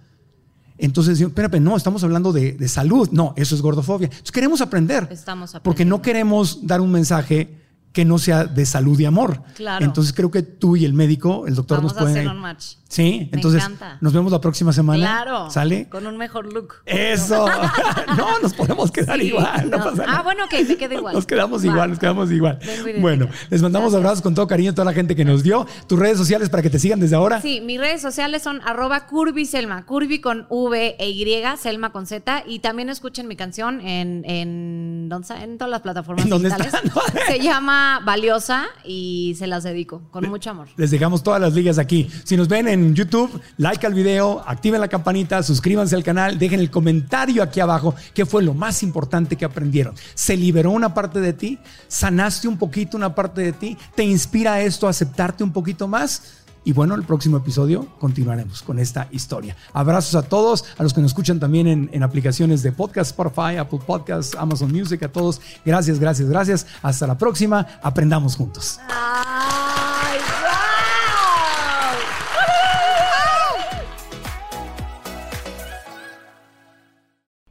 [SPEAKER 3] Entonces, espérate, no, estamos hablando de, de salud. No, eso es gordofobia. Entonces, queremos aprender.
[SPEAKER 4] Estamos
[SPEAKER 3] Porque no queremos dar un mensaje que no sea de salud y amor.
[SPEAKER 4] Claro.
[SPEAKER 3] Entonces, creo que tú y el médico, el doctor
[SPEAKER 4] Vamos
[SPEAKER 3] nos
[SPEAKER 4] a
[SPEAKER 3] pueden.
[SPEAKER 4] hacer un match.
[SPEAKER 3] Sí,
[SPEAKER 4] Me
[SPEAKER 3] entonces
[SPEAKER 4] encanta.
[SPEAKER 3] nos vemos la próxima semana.
[SPEAKER 4] Claro.
[SPEAKER 3] ¿Sale?
[SPEAKER 4] Con un mejor look.
[SPEAKER 3] Eso. no, nos podemos quedar
[SPEAKER 4] Sí,
[SPEAKER 3] igual. No
[SPEAKER 4] no.
[SPEAKER 3] pasa
[SPEAKER 4] Ah,
[SPEAKER 3] nada.
[SPEAKER 4] bueno, ok, me quedo igual.
[SPEAKER 3] Nos quedamos
[SPEAKER 4] Va.
[SPEAKER 3] igual, nos quedamos igual. Bueno, les mandamos
[SPEAKER 4] Gracias.
[SPEAKER 3] abrazos con todo cariño a toda la gente que nos dio. Tus redes sociales para que te sigan desde ahora.
[SPEAKER 4] Sí, mis redes sociales son arroba Curvy Selma, Curvy con V e Y, Selma con Z. Y también escuchen mi canción en, en, todas las plataformas
[SPEAKER 3] ¿En dónde
[SPEAKER 4] digitales.
[SPEAKER 3] está?
[SPEAKER 4] Se llama Valiosa y se las dedico con mucho amor.
[SPEAKER 3] Les dejamos todas las ligas aquí. Si nos ven en YouTube, like al video, activen la campanita, suscríbanse al canal, dejen el comentario aquí abajo. ¿Qué fue lo más importante que aprendieron? ¿Se liberó una parte de ti? ¿Sanaste un poquito una parte de ti? ¿Te inspira esto a aceptarte un poquito más? Y bueno, el próximo episodio continuaremos con esta historia. Abrazos a todos, a los que nos escuchan también en, en aplicaciones de podcast, Spotify, Apple Podcasts, Amazon Music, a todos. Gracias, gracias, gracias. Hasta la próxima. Aprendamos juntos.